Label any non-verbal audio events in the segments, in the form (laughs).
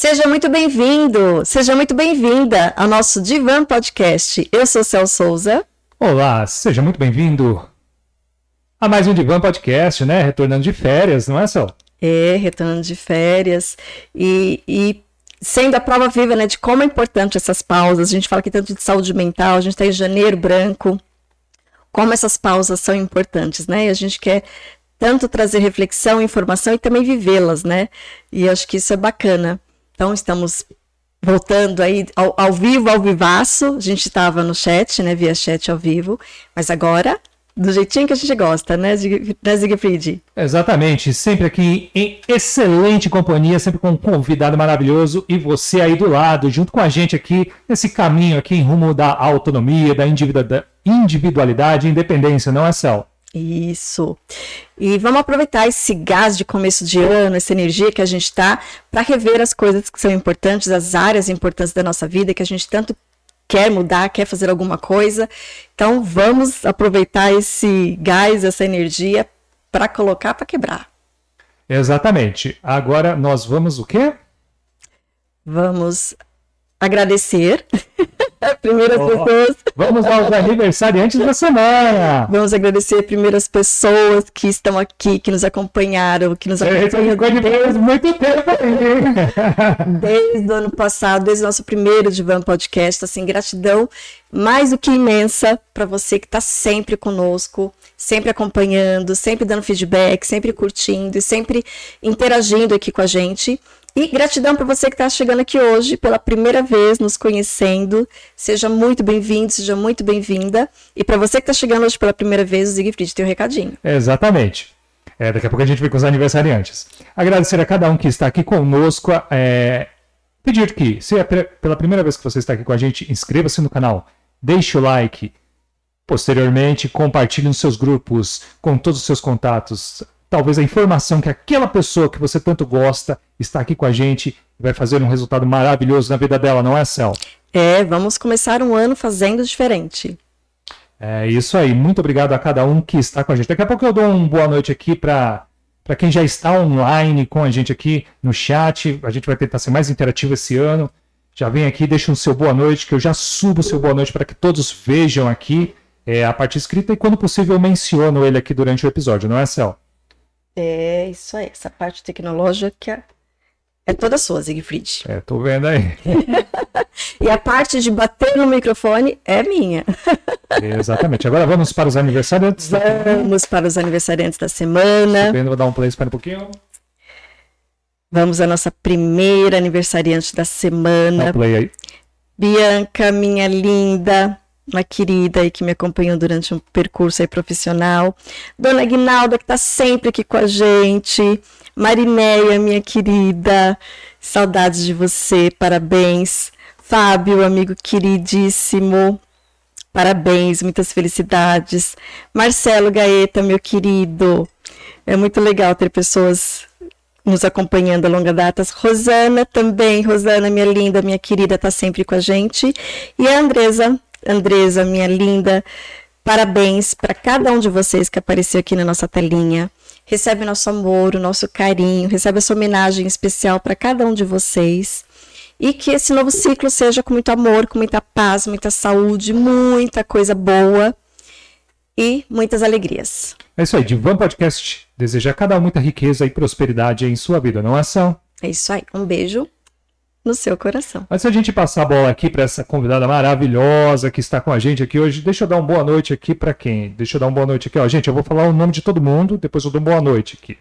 Seja muito bem-vindo, seja muito bem-vinda ao nosso Divan Podcast. Eu sou Cel Souza. Olá, seja muito bem-vindo a mais um Divan Podcast, né? Retornando de férias, não é, Cel? É, retornando de férias e, e sendo a prova viva né, de como é importante essas pausas. A gente fala aqui tanto de saúde mental, a gente está em janeiro branco, como essas pausas são importantes, né? E a gente quer tanto trazer reflexão, informação e também vivê-las, né? E acho que isso é bacana. Então, estamos voltando aí ao, ao vivo, ao vivaço. A gente estava no chat, né? Via chat ao vivo, mas agora do jeitinho que a gente gosta, né, né Siegfried? Exatamente, sempre aqui em excelente companhia, sempre com um convidado maravilhoso e você aí do lado, junto com a gente aqui, nesse caminho aqui em rumo da autonomia, da individualidade e independência, não é, Cel? Isso. E vamos aproveitar esse gás de começo de ano, essa energia que a gente está, para rever as coisas que são importantes, as áreas importantes da nossa vida, que a gente tanto quer mudar, quer fazer alguma coisa. Então vamos aproveitar esse gás, essa energia, para colocar para quebrar. Exatamente. Agora nós vamos o quê? Vamos agradecer (laughs) (laughs) primeiras oh, pessoas. Vamos aos aniversariantes da semana. Vamos agradecer primeiras pessoas que estão aqui, que nos acompanharam, que nos acompanham desde muito tempo (laughs) Desde o ano passado, desde o nosso primeiro Divan Podcast, assim, gratidão mais do que imensa para você que está sempre conosco, sempre acompanhando, sempre dando feedback, sempre curtindo e sempre interagindo aqui com a gente. E gratidão para você que está chegando aqui hoje pela primeira vez, nos conhecendo. Seja muito bem-vindo, seja muito bem-vinda. E para você que está chegando hoje pela primeira vez, o Siegfried tem um recadinho. Exatamente. É, daqui a pouco a gente vem com os aniversariantes. Agradecer a cada um que está aqui conosco. É, pedir que, se é pela primeira vez que você está aqui com a gente, inscreva-se no canal, deixe o like. Posteriormente, compartilhe nos seus grupos, com todos os seus contatos talvez a informação que aquela pessoa que você tanto gosta está aqui com a gente e vai fazer um resultado maravilhoso na vida dela, não é, Cel? É, vamos começar um ano fazendo diferente. É isso aí. Muito obrigado a cada um que está com a gente. Daqui a pouco eu dou uma boa noite aqui para para quem já está online com a gente aqui no chat. A gente vai tentar ser mais interativo esse ano. Já vem aqui, deixa um seu boa noite, que eu já subo o seu boa noite para que todos vejam aqui é, a parte escrita e, quando possível, eu menciono ele aqui durante o episódio, não é, Cel? É isso aí, essa parte tecnológica é toda sua, Siegfried. É, tô vendo aí. (laughs) e a parte de bater no microfone é minha. (laughs) Exatamente. Agora vamos para os aniversariantes vamos da semana. Vamos para os aniversariantes da semana. Vendo, vou dar um play, espera um pouquinho. Vamos à nossa primeira aniversariante da semana. Dá um play aí. Bianca, minha linda uma querida aí que me acompanhou durante um percurso aí profissional. Dona Guinalda, que está sempre aqui com a gente. Marinéia, minha querida, saudades de você, parabéns. Fábio, amigo queridíssimo, parabéns, muitas felicidades. Marcelo Gaeta, meu querido, é muito legal ter pessoas nos acompanhando a longa data. Rosana também, Rosana, minha linda, minha querida, está sempre com a gente. E a Andresa, Andresa, minha linda, parabéns para cada um de vocês que apareceu aqui na nossa telinha. Recebe nosso amor, o nosso carinho, recebe essa homenagem especial para cada um de vocês. E que esse novo ciclo seja com muito amor, com muita paz, muita saúde, muita coisa boa e muitas alegrias. É isso aí, Divan Podcast deseja a cada um muita riqueza e prosperidade em sua vida, não é, São? É isso aí. Um beijo no seu coração. Antes a gente passar a bola aqui para essa convidada maravilhosa que está com a gente aqui hoje, deixa eu dar uma boa noite aqui para quem? Deixa eu dar uma boa noite aqui. Ó, gente, eu vou falar o nome de todo mundo, depois eu dou uma boa noite aqui.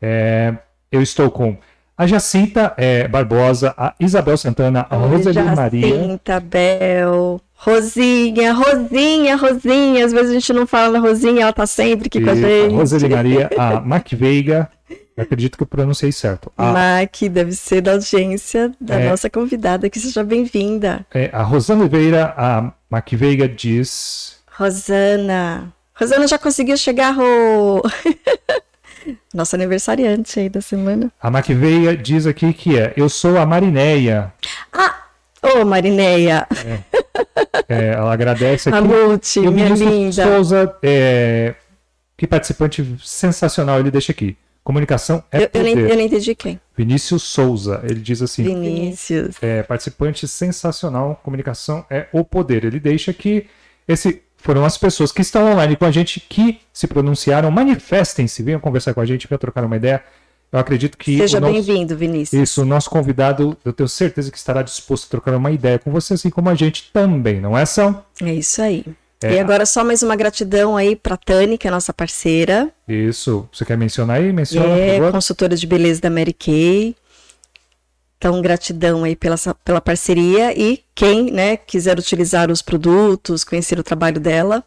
É, eu estou com a Jacinta é, Barbosa, a Isabel Santana, a Roseli Maria. Jacinta, Bel, Rosinha, Rosinha, Rosinha. Às vezes a gente não fala Rosinha, ela tá sempre aqui e com a gente. A Roseli Maria, a Mac Veiga, acredito que eu pronunciei certo. A... Mac, deve ser da audiência da é... nossa convidada, que seja bem-vinda. É, a Rosana Oliveira, a Mac Veiga diz. Rosana. Rosana já conseguiu chegar o. (laughs) Nosso aniversariante aí da semana. A Mac Veiga diz aqui que é: Eu sou a Marinéia. Ah! Ô, oh, Marinéia! É. É, ela agradece aqui. A Lute, minha linda. Souza, é, que participante sensacional ele deixa aqui. Comunicação é eu, eu, poder. nem, eu nem entendi quem. Vinícius Souza, ele diz assim: Vinícius. é, participante sensacional, comunicação é o poder. Ele deixa que esse foram as pessoas que estão online com a gente que se pronunciaram. Manifestem-se, venham conversar com a gente, venham trocar uma ideia. Eu acredito que. Seja nosso- bem-vindo, Vinícius. Isso, o nosso convidado, eu tenho certeza que estará disposto a trocar uma ideia com você, assim como a gente também, não é, São? É isso aí. É. E agora só mais uma gratidão aí pra Tani, que é a nossa parceira. Isso. Você quer mencionar aí? Menciona, por é consultora de beleza da Mary Kay. Então, gratidão aí pela, pela parceria. E quem né, quiser utilizar os produtos, conhecer o trabalho dela,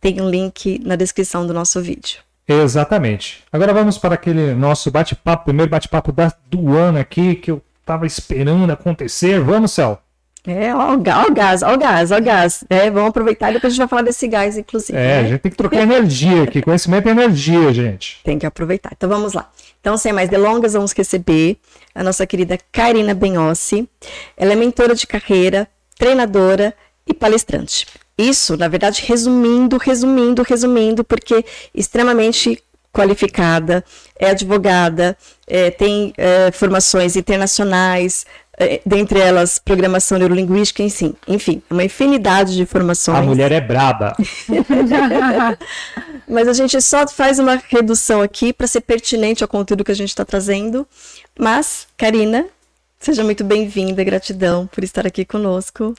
tem um link na descrição do nosso vídeo. Exatamente. Agora vamos para aquele nosso bate-papo, primeiro bate-papo da- do ano aqui, que eu tava esperando acontecer. Vamos, Céu? É, ó, o gás, ó o gás, ó o gás. É, vamos aproveitar e depois a gente vai falar desse gás, inclusive. É, a né? gente tem que trocar energia aqui. Conhecimento é energia, gente. Tem que aproveitar. Então vamos lá. Então, sem mais delongas, vamos receber a nossa querida Karina Benhossi. Ela é mentora de carreira, treinadora e palestrante. Isso, na verdade, resumindo, resumindo, resumindo, porque extremamente qualificada, é advogada, é, tem é, formações internacionais, dentre elas programação neurolinguística, enfim, enfim, uma infinidade de formações. A mulher é braba. (laughs) Mas a gente só faz uma redução aqui para ser pertinente ao conteúdo que a gente está trazendo. Mas, Karina, seja muito bem-vinda, gratidão por estar aqui conosco.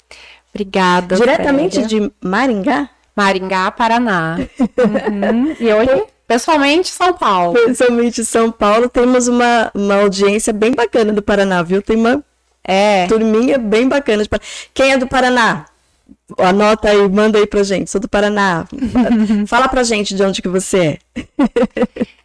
Obrigada. Diretamente de Maringá, Maringá, Paraná. Uhum. E hoje, pessoalmente, São Paulo. principalmente São Paulo, temos uma, uma audiência bem bacana do Paraná, viu? Tem uma É. turminha bem bacana. Par- Quem é do Paraná? Anota aí, manda aí pra gente. Sou do Paraná. (laughs) Fala pra gente de onde que você é.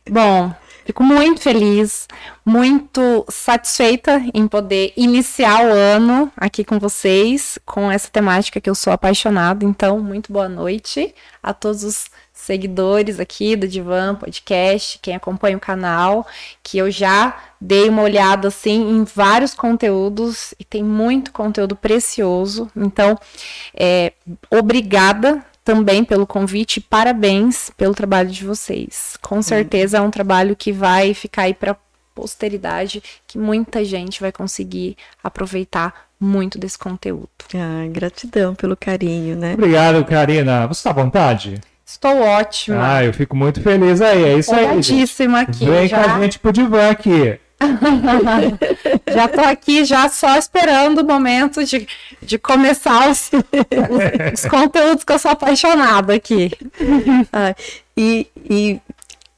(laughs) Bom, fico muito feliz, muito satisfeita em poder iniciar o ano aqui com vocês, com essa temática que eu sou apaixonada. Então, muito boa noite a todos os seguidores aqui do Divan Podcast, quem acompanha o canal, que eu já dei uma olhada assim em vários conteúdos e tem muito conteúdo precioso. Então, é, obrigada também pelo convite e parabéns pelo trabalho de vocês. Com certeza é um trabalho que vai ficar aí para posteridade, que muita gente vai conseguir aproveitar muito desse conteúdo. Ah, gratidão pelo carinho, né? Obrigado, Karina. Você tá à vontade? Estou ótima. Ah, eu fico muito feliz aí. É isso aí. gente. Aqui. Vem com a Já, gente pro divã aqui. (laughs) já tô aqui já só esperando o momento de, de começar os, os, os conteúdos que eu sou apaixonada aqui. (laughs) Ah, e, e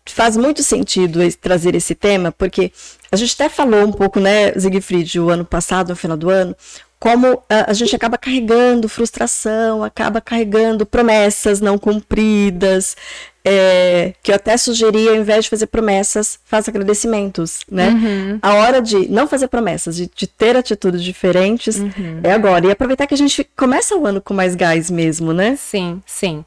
faz muito sentido trazer esse tema, porque a gente até falou um pouco, né, Siegfried, o ano passado, no final do ano, como ah, a gente acaba carregando frustração, acaba carregando promessas não cumpridas, é, que eu até sugeri, ao invés de fazer promessas, faça agradecimentos, né? A hora de não fazer promessas, de, de ter atitudes diferentes, é agora. E aproveitar que a gente começa o ano com mais gás mesmo, né? Sim, sim.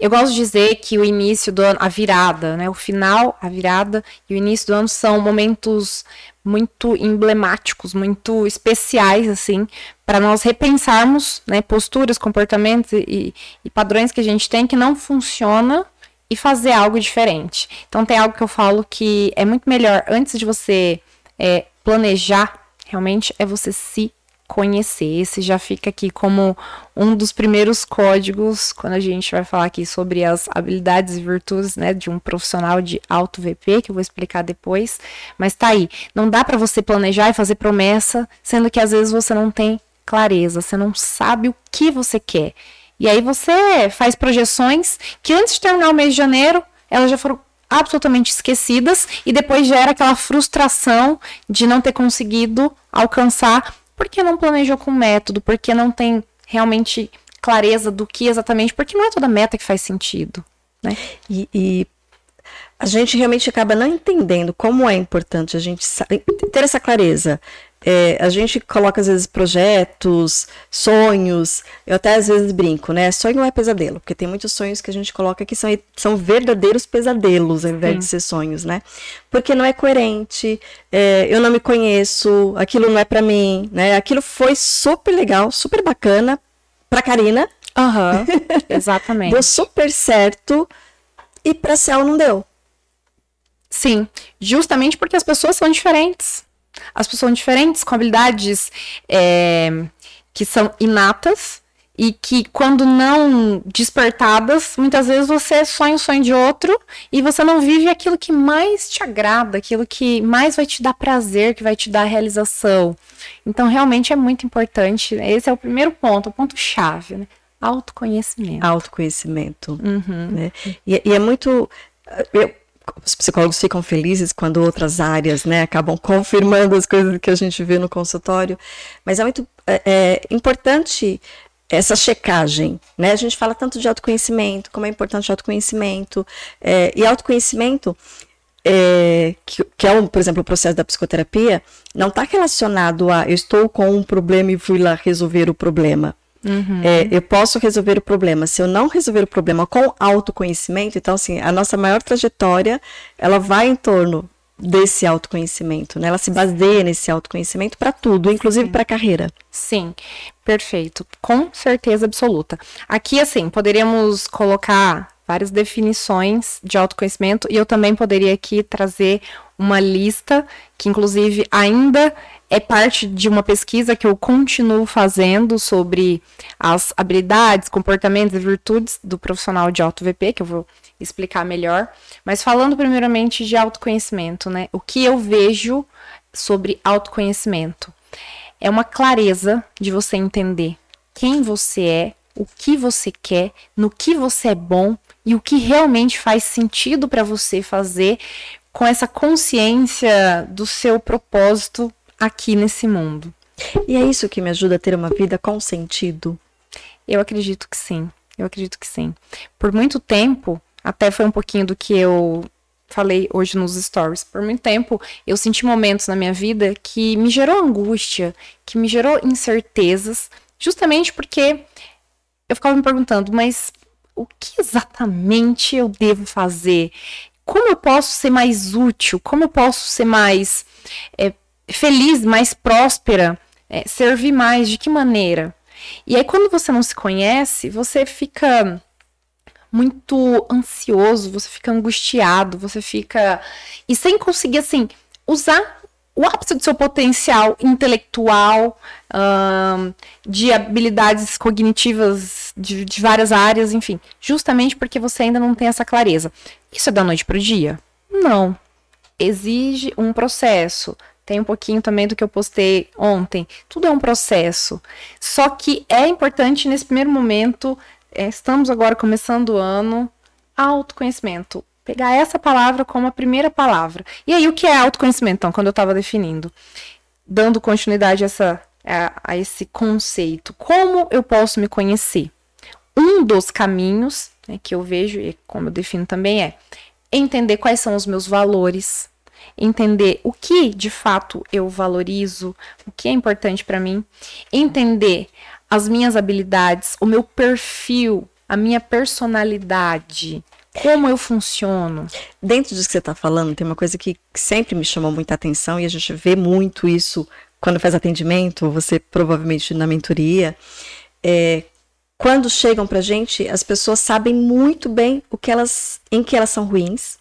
Eu gosto de dizer que o início do ano, a virada, né? O final, a virada e o início do ano são momentos muito emblemáticos, muito especiais, assim, para nós repensarmos, né, posturas, comportamentos e, e padrões que a gente tem que não funciona e fazer algo diferente. Então tem algo que eu falo que é muito melhor antes de você é, planejar, realmente é você se conhecer. Esse já fica aqui como um dos primeiros códigos quando a gente vai falar aqui sobre as habilidades e virtudes, né, de um profissional de alto VP, que eu vou explicar depois. Mas tá aí, não dá para você planejar e fazer promessa, sendo que às vezes você não tem clareza, você não sabe o que você quer. E aí você faz projeções que antes de terminar o mês de janeiro, elas já foram absolutamente esquecidas e depois gera aquela frustração de não ter conseguido alcançar porque não planejou com método, porque não tem realmente clareza do que exatamente, porque não é toda meta que faz sentido, né? E, e a gente realmente acaba não entendendo como é importante a gente ter essa clareza. É, a gente coloca às vezes projetos, sonhos, eu até às vezes brinco, né? Sonho não é pesadelo, porque tem muitos sonhos que a gente coloca que são, são verdadeiros pesadelos ao invés de ser sonhos, né? Porque não é coerente, é, eu não me conheço, aquilo não é pra mim, né? Aquilo foi super legal, super bacana pra Karina, Aham, (laughs) exatamente. deu super certo e pra Cel não deu. Sim, justamente porque as pessoas são diferentes. As pessoas são diferentes, com habilidades é, que são inatas e que, quando não despertadas, muitas vezes você sonha o sonho de outro e você não vive aquilo que mais te agrada, aquilo que mais vai te dar prazer, que vai te dar realização. Então, realmente é muito importante. Esse é o primeiro ponto, o ponto-chave, né? Autoconhecimento. Autoconhecimento. Uhum. Né? E, e, é muito. Eu, os psicólogos ficam felizes quando outras áreas né, acabam confirmando as coisas que a gente vê no consultório, mas é muito é, é importante essa checagem, né? A gente fala tanto de autoconhecimento, como é importante o autoconhecimento, é, e autoconhecimento, é, que, que, é, um, por exemplo, o processo da psicoterapia, não está relacionado a eu estou com um problema e fui lá resolver o problema. Uhum. É, eu posso resolver o problema. Se eu não resolver o problema com autoconhecimento, então, assim, a nossa maior trajetória, ela vai em torno desse autoconhecimento, né? Ela se baseia nesse autoconhecimento para tudo, inclusive para a carreira. Sim, perfeito, com certeza absoluta. Aqui, assim, poderíamos colocar várias definições de autoconhecimento e eu também poderia aqui trazer uma lista que, inclusive, ainda é parte de uma pesquisa que eu continuo fazendo sobre as habilidades, comportamentos e virtudes do profissional de auto VP, que eu vou explicar melhor. Mas falando primeiramente de autoconhecimento, né? O que eu vejo sobre autoconhecimento é uma clareza de você entender quem você é, o que você quer, no que você é bom e o que realmente faz sentido para você fazer com essa consciência do seu propósito aqui nesse mundo. E é isso que me ajuda a ter uma vida com sentido? Eu acredito que sim. Eu acredito que sim. Por muito tempo, até foi um pouquinho do que eu falei hoje nos stories. Por muito tempo, eu senti momentos na minha vida que me gerou angústia, que me gerou incertezas, justamente porque eu ficava me perguntando, mas o que exatamente eu devo fazer? Como eu posso ser mais útil? Como eu posso ser mais é, feliz, mais próspera, é, servir mais, de que maneira? E aí, quando você não se conhece, você fica muito ansioso, você fica angustiado, você fica. E sem conseguir, assim, usar o ápice do seu potencial intelectual, de habilidades cognitivas de, de várias áreas, enfim, justamente porque você ainda não tem essa clareza. Isso é da noite para o dia? Não. Exige um processo, tem um pouquinho também do que eu postei ontem. Tudo é um processo. Só que é importante nesse primeiro momento, é, estamos agora começando o ano, autoconhecimento. Pegar essa palavra como a primeira palavra. E aí, o que é autoconhecimento? Então, quando eu estava definindo, dando continuidade a, essa, a, a esse conceito, como eu posso me conhecer? Um dos caminhos né, que eu vejo, e como eu defino também, é entender quais são os meus valores, entender o que de fato eu valorizo, o que é importante para mim, entender as minhas habilidades, o meu perfil, a minha personalidade, como eu funciono. Dentro disso que você está falando, tem uma coisa que sempre me chamou muita atenção e a gente vê muito isso quando faz atendimento, você provavelmente na mentoria. É, quando chegam para gente, as pessoas sabem muito bem o que elas, em que elas são ruins,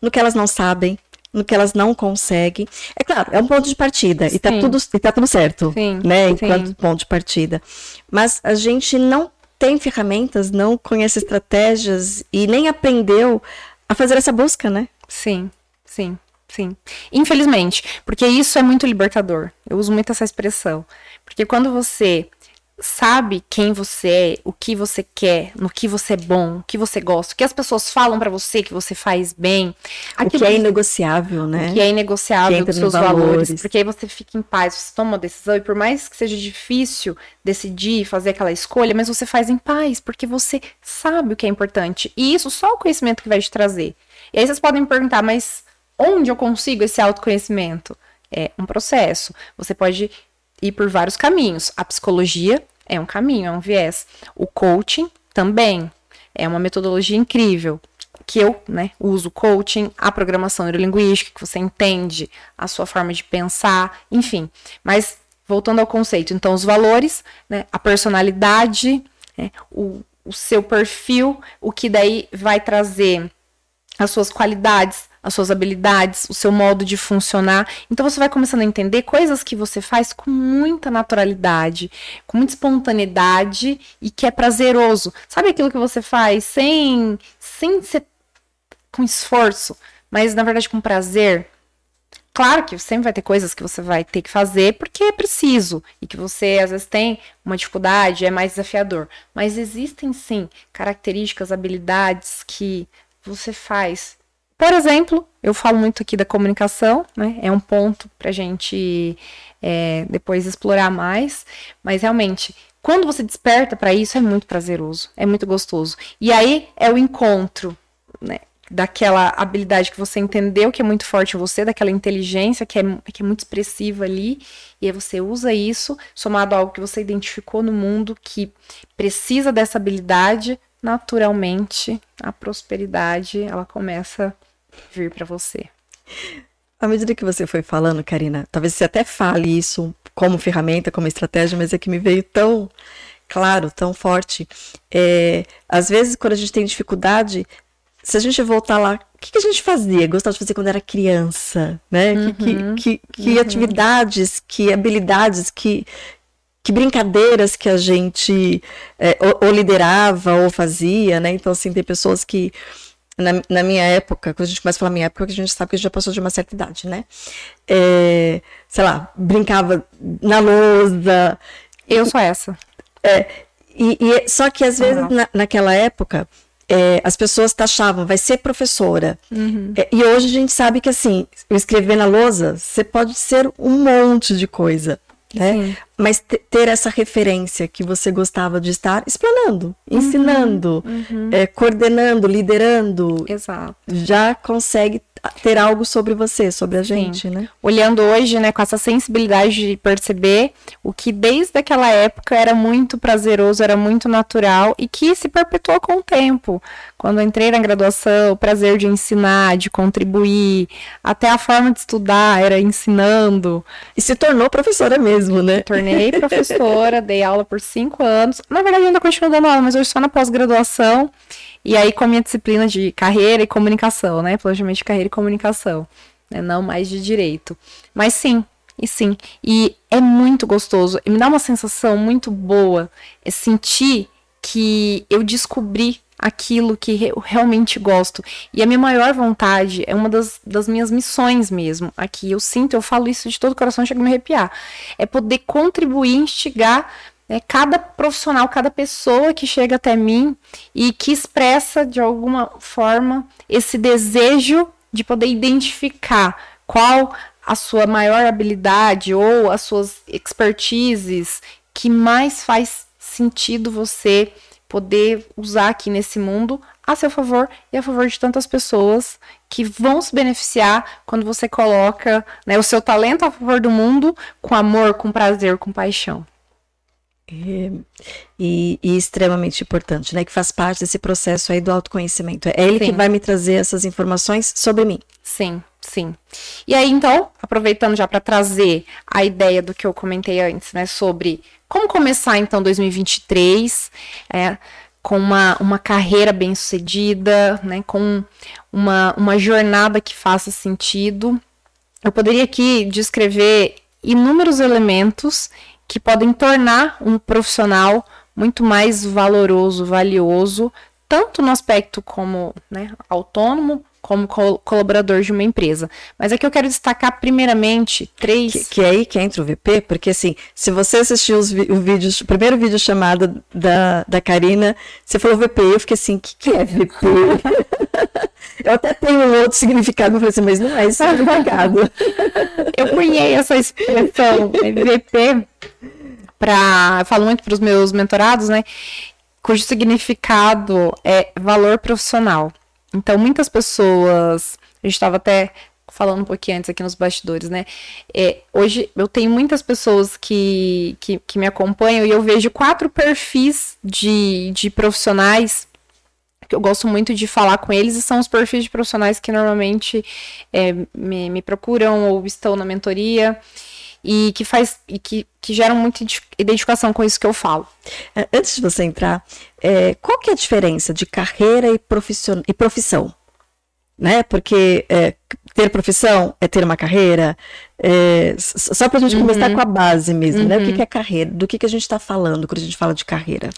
no que elas não sabem, no que elas não conseguem. É claro, é um ponto de partida e tá tudo, e tá tudo certo, sim, né? Enquanto sim. ponto de partida. Mas a gente não tem ferramentas, não conhece estratégias e nem aprendeu a fazer essa busca, né? Sim, sim, sim. Infelizmente, porque isso é muito libertador. Eu uso muito essa expressão. Porque quando você sabe quem você é, o que você quer, no que você é bom, o que você gosta, o que as pessoas falam para você que você faz bem. O que é inegociável, né? O que é inegociável dos seus valores. valores. Porque aí você fica em paz, você toma uma decisão e por mais que seja difícil decidir, fazer aquela escolha, mas você faz em paz, porque você sabe o que é importante. E isso só o conhecimento que vai te trazer. E aí vocês podem me perguntar, mas onde eu consigo esse autoconhecimento? É um processo. Você pode ir por vários caminhos. A psicologia é um caminho, é um viés. O coaching também é uma metodologia incrível que eu né, uso coaching, a programação neurolinguística, que você entende a sua forma de pensar, enfim. Mas voltando ao conceito, então os valores, né, a personalidade, né, o, o seu perfil, o que daí vai trazer as suas qualidades, as suas habilidades, o seu modo de funcionar. Então você vai começando a entender coisas que você faz com muita naturalidade, com muita espontaneidade e que é prazeroso. Sabe aquilo que você faz sem sem ser com esforço, mas na verdade com prazer? Claro que sempre vai ter coisas que você vai ter que fazer porque é preciso e que você às vezes tem uma dificuldade, é mais desafiador. Mas existem sim características, habilidades que você faz. Por exemplo, eu falo muito aqui da comunicação, né? É um ponto para a gente é, depois explorar mais. Mas realmente, quando você desperta para isso, é muito prazeroso, é muito gostoso. E aí é o encontro, né? daquela habilidade que você entendeu que é muito forte em você, daquela inteligência que é, que é muito expressiva ali, e aí você usa isso, somado a algo que você identificou no mundo que precisa dessa habilidade, naturalmente a prosperidade ela começa vir para você. À medida que você foi falando, Karina, talvez você até fale isso como ferramenta, como estratégia, mas é que me veio tão claro, tão forte. É, às vezes, quando a gente tem dificuldade, se a gente voltar lá, o que, que, a gente fazia? Gostava de fazer quando era criança, né? Uhum, que, que, que uhum. atividades, que habilidades, que, que brincadeiras que a gente é, ou, ou, liderava ou fazia, né? Então, assim, tem pessoas que, na, na, minha época, quando a gente começa a falar minha época, a gente sabe que a gente já passou de uma certa idade, né? É, sei lá, brincava na lousa. Eu sou essa. É, e, e, só que às vezes, na, naquela época, é, as pessoas taxavam, vai ser professora. Uhum. É, e hoje a gente sabe que, assim, escrever na lousa, você pode ser um monte de coisa. Né? Mas ter essa referência que você gostava de estar explanando, uhum. ensinando, uhum. É, coordenando, liderando, Exato. já consegue ter algo sobre você, sobre a gente, Sim. né? Olhando hoje, né, com essa sensibilidade de perceber o que desde aquela época era muito prazeroso, era muito natural e que se perpetuou com o tempo. Quando entrei na graduação, o prazer de ensinar, de contribuir, até a forma de estudar era ensinando. E se tornou professora mesmo, né? Tornei professora, dei aula por cinco anos. Na verdade, ainda continuo dando aula, mas hoje só na pós-graduação. E aí com a minha disciplina de carreira e comunicação, né? Planejamento de carreira e comunicação, né? Não mais de direito. Mas sim, e sim. E é muito gostoso. E me dá uma sensação muito boa é sentir que eu descobri aquilo que eu realmente gosto. E a minha maior vontade é uma das, das minhas missões mesmo. Aqui eu sinto, eu falo isso de todo o coração, chega a me arrepiar. É poder contribuir, instigar né, cada profissional, cada pessoa que chega até mim e que expressa de alguma forma esse desejo de poder identificar qual a sua maior habilidade ou as suas expertises que mais faz sentido você poder usar aqui nesse mundo a seu favor e a favor de tantas pessoas que vão se beneficiar quando você coloca né, o seu talento a favor do mundo com amor, com prazer, com paixão. É, e, e, extremamente importante, né? Que faz parte desse processo aí do autoconhecimento. É ele sim. que vai me trazer essas informações sobre mim. Sim, sim. E aí, então, aproveitando já para trazer a ideia do que eu comentei antes, né? Sobre como começar, então, 2023, é, com uma, uma carreira bem sucedida, né? Com uma, uma jornada que faça sentido. Eu poderia aqui descrever inúmeros elementos que podem tornar um profissional muito mais valoroso, valioso, tanto no aspecto como né, autônomo, como col colaborador de uma empresa. Mas aqui eu quero destacar primeiramente três. Que, que é aí que entra o VP, porque assim, se você assistiu os o vídeo, o primeiro vídeo chamado da, da Karina, você falou VP, eu fiquei assim, o que, que é VP? (laughs) eu até tenho um outro significado, falei assim, mas não é esse significado. (laughs) eu cunhei essa expressão, VP, para. Falo muito para os meus mentorados, né? Cujo significado é valor profissional. Então, muitas pessoas. A gente estava até falando um pouquinho antes aqui nos bastidores, né? É, hoje eu tenho muitas pessoas que, que, que, me acompanham e eu vejo quatro perfis de, de profissionais eu gosto muito de falar com eles e são os perfis de profissionais que normalmente é, me, me procuram ou estão na mentoria e que faz e que, que geram muita identificação com isso que eu falo. É, antes de você entrar, é, qual que é a diferença de carreira e, profission, e profissão? né? Porque é, ter profissão é ter uma carreira. É, só para a gente uhum. começar com a base mesmo, uhum. né? O que, uhum. que é carreira? Do que, que a gente está falando quando a gente fala de carreira?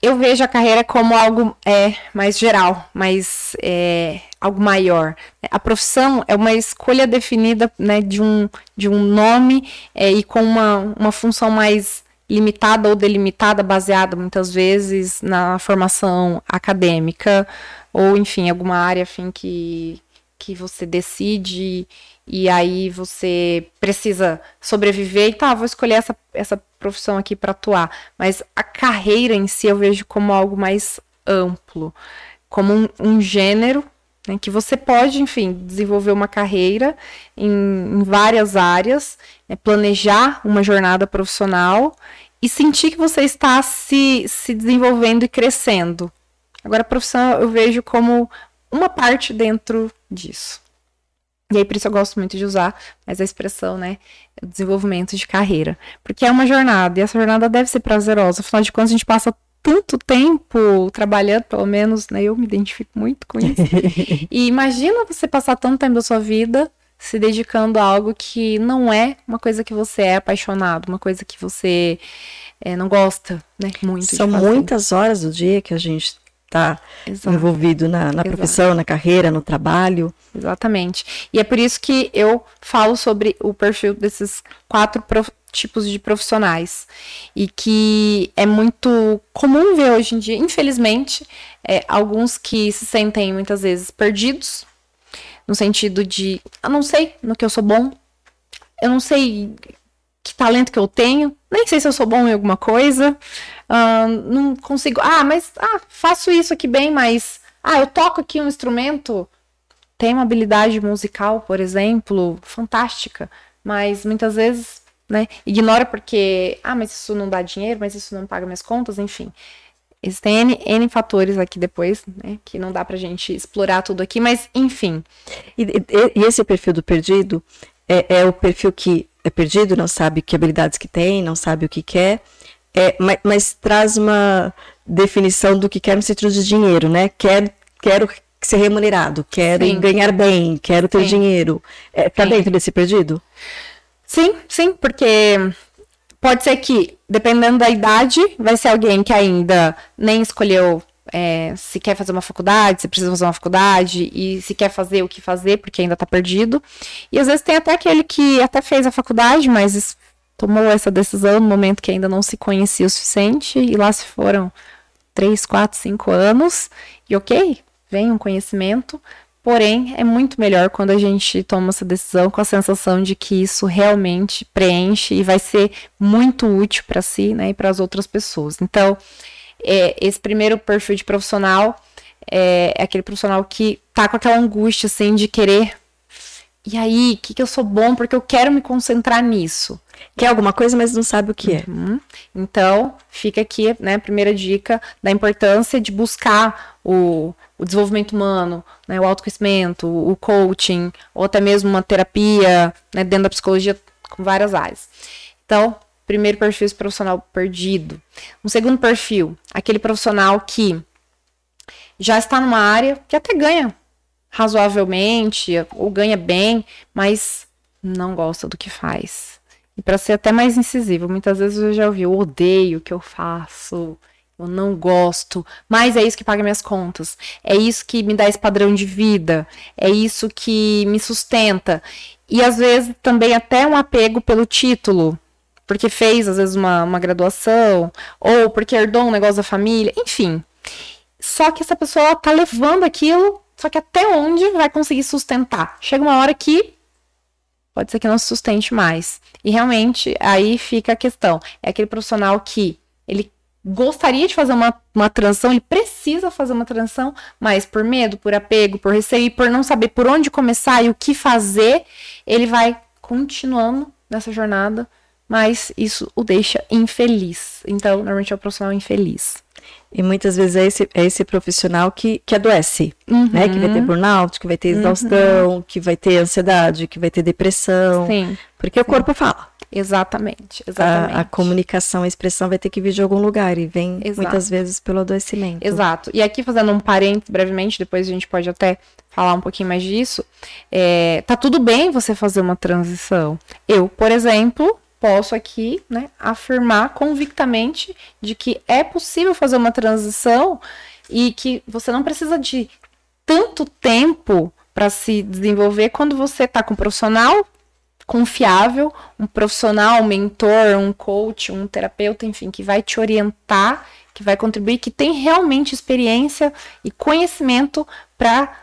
Eu vejo a carreira como algo é, mais geral, mais é, algo maior. A profissão é uma escolha definida né, de, um, de um nome é, e com uma, uma função mais limitada ou delimitada, baseada muitas vezes na formação acadêmica ou, enfim, alguma área afim que, que você decide e aí você precisa sobreviver e tá, vou escolher essa, essa profissão aqui para atuar. Mas a carreira em si eu vejo como algo mais amplo, como um, um gênero né, que você pode, enfim, desenvolver uma carreira em, em várias áreas, né, planejar uma jornada profissional e sentir que você está se, se desenvolvendo e crescendo. Agora, a profissão eu vejo como uma parte dentro disso. E aí, por isso eu gosto muito de usar essa expressão, né? Desenvolvimento de carreira. Porque é uma jornada, e essa jornada deve ser prazerosa. Afinal de contas, a gente passa tanto tempo trabalhando, pelo menos, né? Eu me identifico muito com isso. (laughs) e imagina você passar tanto tempo da sua vida se dedicando a algo que não é uma coisa que você é apaixonado, uma coisa que você é, não gosta, né? Muito. São muitas horas do dia que a gente está envolvido na, na profissão, na carreira, no trabalho. Exatamente. E é por isso que eu falo sobre o perfil desses quatro prof... tipos de profissionais. E que é muito comum ver hoje em dia, infelizmente, é, alguns que se sentem muitas vezes perdidos, no sentido de, eu não sei no que eu sou bom, eu não sei que talento que eu tenho, nem sei se eu sou bom em alguma coisa, não consigo. Ah, mas ah, faço isso aqui bem, mas ah, eu toco aqui um instrumento, tem uma habilidade musical, por exemplo, fantástica, mas muitas vezes, né, ignora porque ah, mas isso não dá dinheiro, mas isso não paga minhas contas, enfim. Existem N, N fatores aqui depois, né? Que não dá pra gente explorar tudo aqui, mas enfim. E, e, e esse perfil do perdido é, é, o perfil que é perdido, não sabe que habilidades que tem, não sabe o que quer, é, mas, mas, traz uma definição do que quer no sentido de dinheiro, né? Quero, quero ser remunerado, quero sim. ganhar bem, quero ter sim. dinheiro. É, tá sim. dentro desse perdido? Sim, sim, porque pode ser que, dependendo da idade, vai ser alguém que ainda nem escolheu é, se quer fazer uma faculdade, se precisa fazer uma faculdade, e se quer fazer o que fazer, porque ainda está perdido. E às vezes tem até aquele que até fez a faculdade, mas tomou essa decisão no momento que ainda não se conhecia o suficiente, e lá se foram três, quatro, cinco anos, e ok, vem um conhecimento, Porém, é muito melhor quando a gente toma essa decisão com a sensação de que isso realmente preenche e vai ser muito útil para si né, e para as outras pessoas. Então, é, esse primeiro perfil de profissional é, é, aquele profissional que tá com aquela angústia assim de querer. E aí, o que, que eu sou bom porque eu quero me concentrar nisso. Quer alguma coisa, mas não sabe o que é. Uhum. Então, fica aqui, né, a primeira dica da importância de buscar o o desenvolvimento humano, né, o autoconhecimento, o coaching, ou até mesmo uma terapia né, dentro da psicologia com várias áreas. Então, primeiro perfil esse profissional perdido. Um segundo perfil, aquele profissional que já está numa área que até ganha razoavelmente ou ganha bem, mas não gosta do que faz. E para ser até mais incisivo, muitas vezes eu já ouvi, eu odeio o que eu faço, eu não gosto, mas é isso que paga minhas contas. É isso que me dá esse padrão de vida. É isso que me sustenta. E às vezes também até um apego pelo título. Porque fez, às vezes, uma, uma graduação, ou porque herdou um negócio da família, enfim. Só que essa pessoa tá levando aquilo, só que até onde vai conseguir sustentar? Chega uma hora que pode ser que não se sustente mais. E realmente aí fica a questão. É aquele profissional que ele gostaria de fazer uma, uma transição, ele precisa fazer uma transição, mas por medo, por apego, por receio, por não saber por onde começar e o que fazer, ele vai continuando nessa jornada, mas isso o deixa infeliz. Então, normalmente é o profissional infeliz. E muitas vezes é esse, é esse profissional que, que adoece, uhum. né? Que vai ter burnout, que vai ter exaustão, uhum. que vai ter ansiedade, que vai ter depressão. Sim. Porque Sim. o corpo fala. Exatamente, exatamente. A, a, comunicação, a expressão vai ter que vir de algum lugar e vem Exato. muitas vezes pelo adoecimento. Exato. E aqui fazendo um parênteses brevemente, depois a gente pode até falar um pouquinho mais disso. É, tá tudo bem você fazer uma transição. Eu, por exemplo, posso aqui né, afirmar convictamente de que é possível fazer uma transição e que você não precisa de tanto tempo para se desenvolver quando você está com um profissional confiável, um profissional, um mentor, um coach, um terapeuta, enfim, que vai te orientar, que vai contribuir, que tem realmente experiência e conhecimento para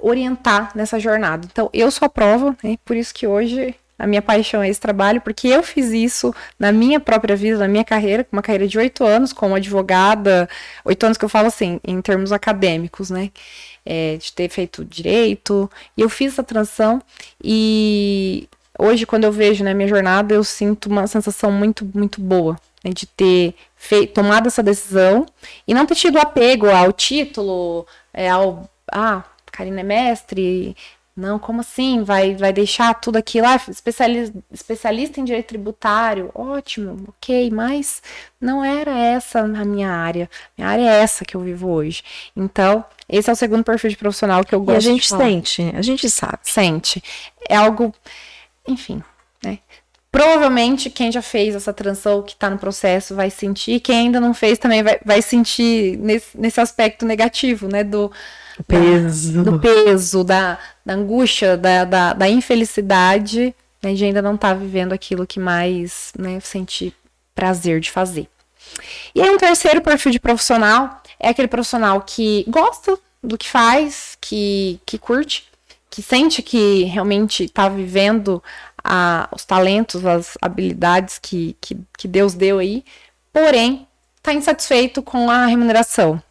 orientar nessa jornada. Então, eu sou a prova, né? por isso que hoje a minha paixão é esse trabalho, porque eu fiz isso na minha própria vida, na minha carreira, uma carreira de oito anos como advogada, oito anos que eu falo assim, em termos acadêmicos, né? É, de ter feito direito, e eu fiz essa transição e hoje, quando eu vejo né, minha jornada, eu sinto uma sensação muito, muito boa né, de ter feito, tomado essa decisão e não ter tido apego ao título, é, ao. Ah, Karina é mestre. Não, como assim? Vai, vai deixar tudo aquilo? Ah, especialista, especialista em direito tributário. Ótimo, ok, mas não era essa a minha área. Minha área é essa que eu vivo hoje. Então, esse é o segundo perfil de profissional que eu gosto E a gente sente, a gente sabe. Sente. É algo enfim? Provavelmente quem já fez essa transição, que está no processo, vai sentir. Quem ainda não fez também vai, vai sentir nesse, nesse aspecto negativo, né? Do peso, da, do peso, da, da angústia, da, da, da infelicidade, né, de ainda não estar tá vivendo aquilo que mais né, sentir prazer de fazer. E aí um terceiro perfil de profissional é aquele profissional que gosta do que faz, que, que curte, que sente que realmente está vivendo a, os talentos, as habilidades que, que, que Deus deu aí, porém está insatisfeito com a remuneração.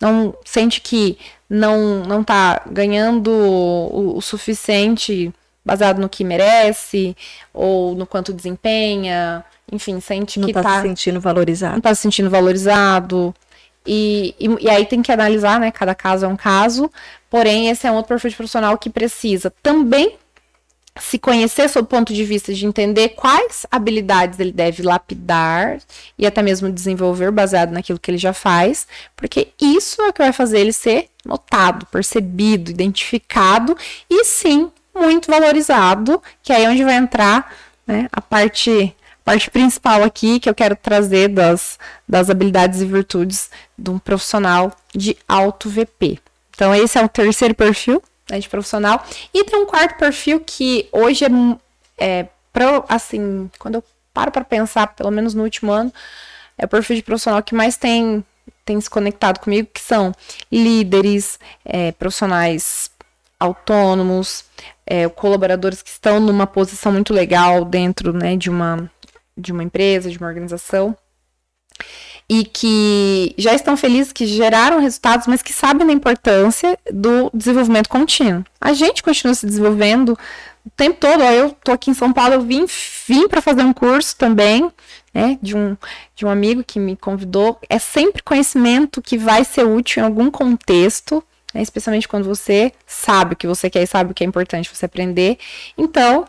Não sente que não não está ganhando o, o, suficiente baseado no que merece ou no quanto desempenha, enfim, sente não que está tá, se sentindo valorizado. Não está se sentindo valorizado. E, e, e, aí tem que analisar, né? Cada caso é um caso. Porém, esse é um outro perfil de profissional que precisa também se conhecer sob o ponto de vista de entender quais habilidades ele deve lapidar e até mesmo desenvolver baseado naquilo que ele já faz, porque isso é o que vai fazer ele ser notado, percebido, identificado e sim muito valorizado, que é aí onde vai entrar né, a parte parte principal aqui que eu quero trazer das, das habilidades e virtudes de um profissional de alto VP. Então, esse é o terceiro perfil né, de profissional. E tem um quarto perfil que hoje é, é pro, assim, quando eu paro para pensar, pelo menos no último ano, é o perfil de profissional que mais tem, tem se conectado comigo, que são líderes, é, profissionais autônomos, é, colaboradores que estão numa posição muito legal dentro né, de uma de uma empresa, de uma organização, e que já estão felizes, que geraram resultados, mas que sabem da importância do desenvolvimento contínuo. A gente continua se desenvolvendo o tempo todo. Ó, eu tô aqui em São Paulo, eu vim, vim para fazer um curso também, né, de um, de um amigo que me convidou. É sempre conhecimento que vai ser útil em algum contexto, né, especialmente quando você sabe o que você quer e sabe o que é importante você aprender. Então,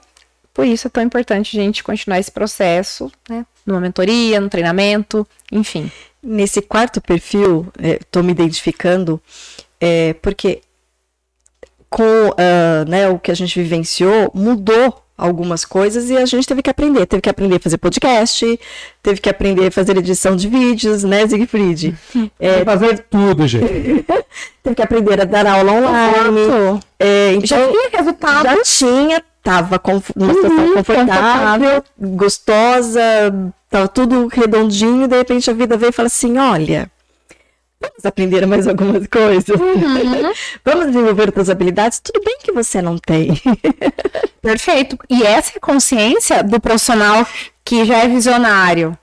por isso é tão importante a gente continuar esse processo, né? Numa mentoria, no treinamento, enfim. Nesse quarto perfil, estou é, me identificando, é, porque com uh, né, o que a gente vivenciou, mudou algumas coisas e a gente teve que aprender. Teve que aprender a fazer podcast, teve que aprender a fazer edição de vídeos, né, Siegfried? (laughs) É, fazer tudo, gente. (laughs) teve que aprender a dar aula online. É, então, já tinha resultado. Já tinha, tava numa situação uhum, confortável, gostosa, tava tudo redondinho, e de repente a vida veio e fala assim: olha. Vamos aprender mais algumas coisas. Uhum. (laughs) Vamos desenvolver outras habilidades. Tudo bem que você não tem. (laughs) Perfeito. E essa é a consciência do profissional que já é visionário,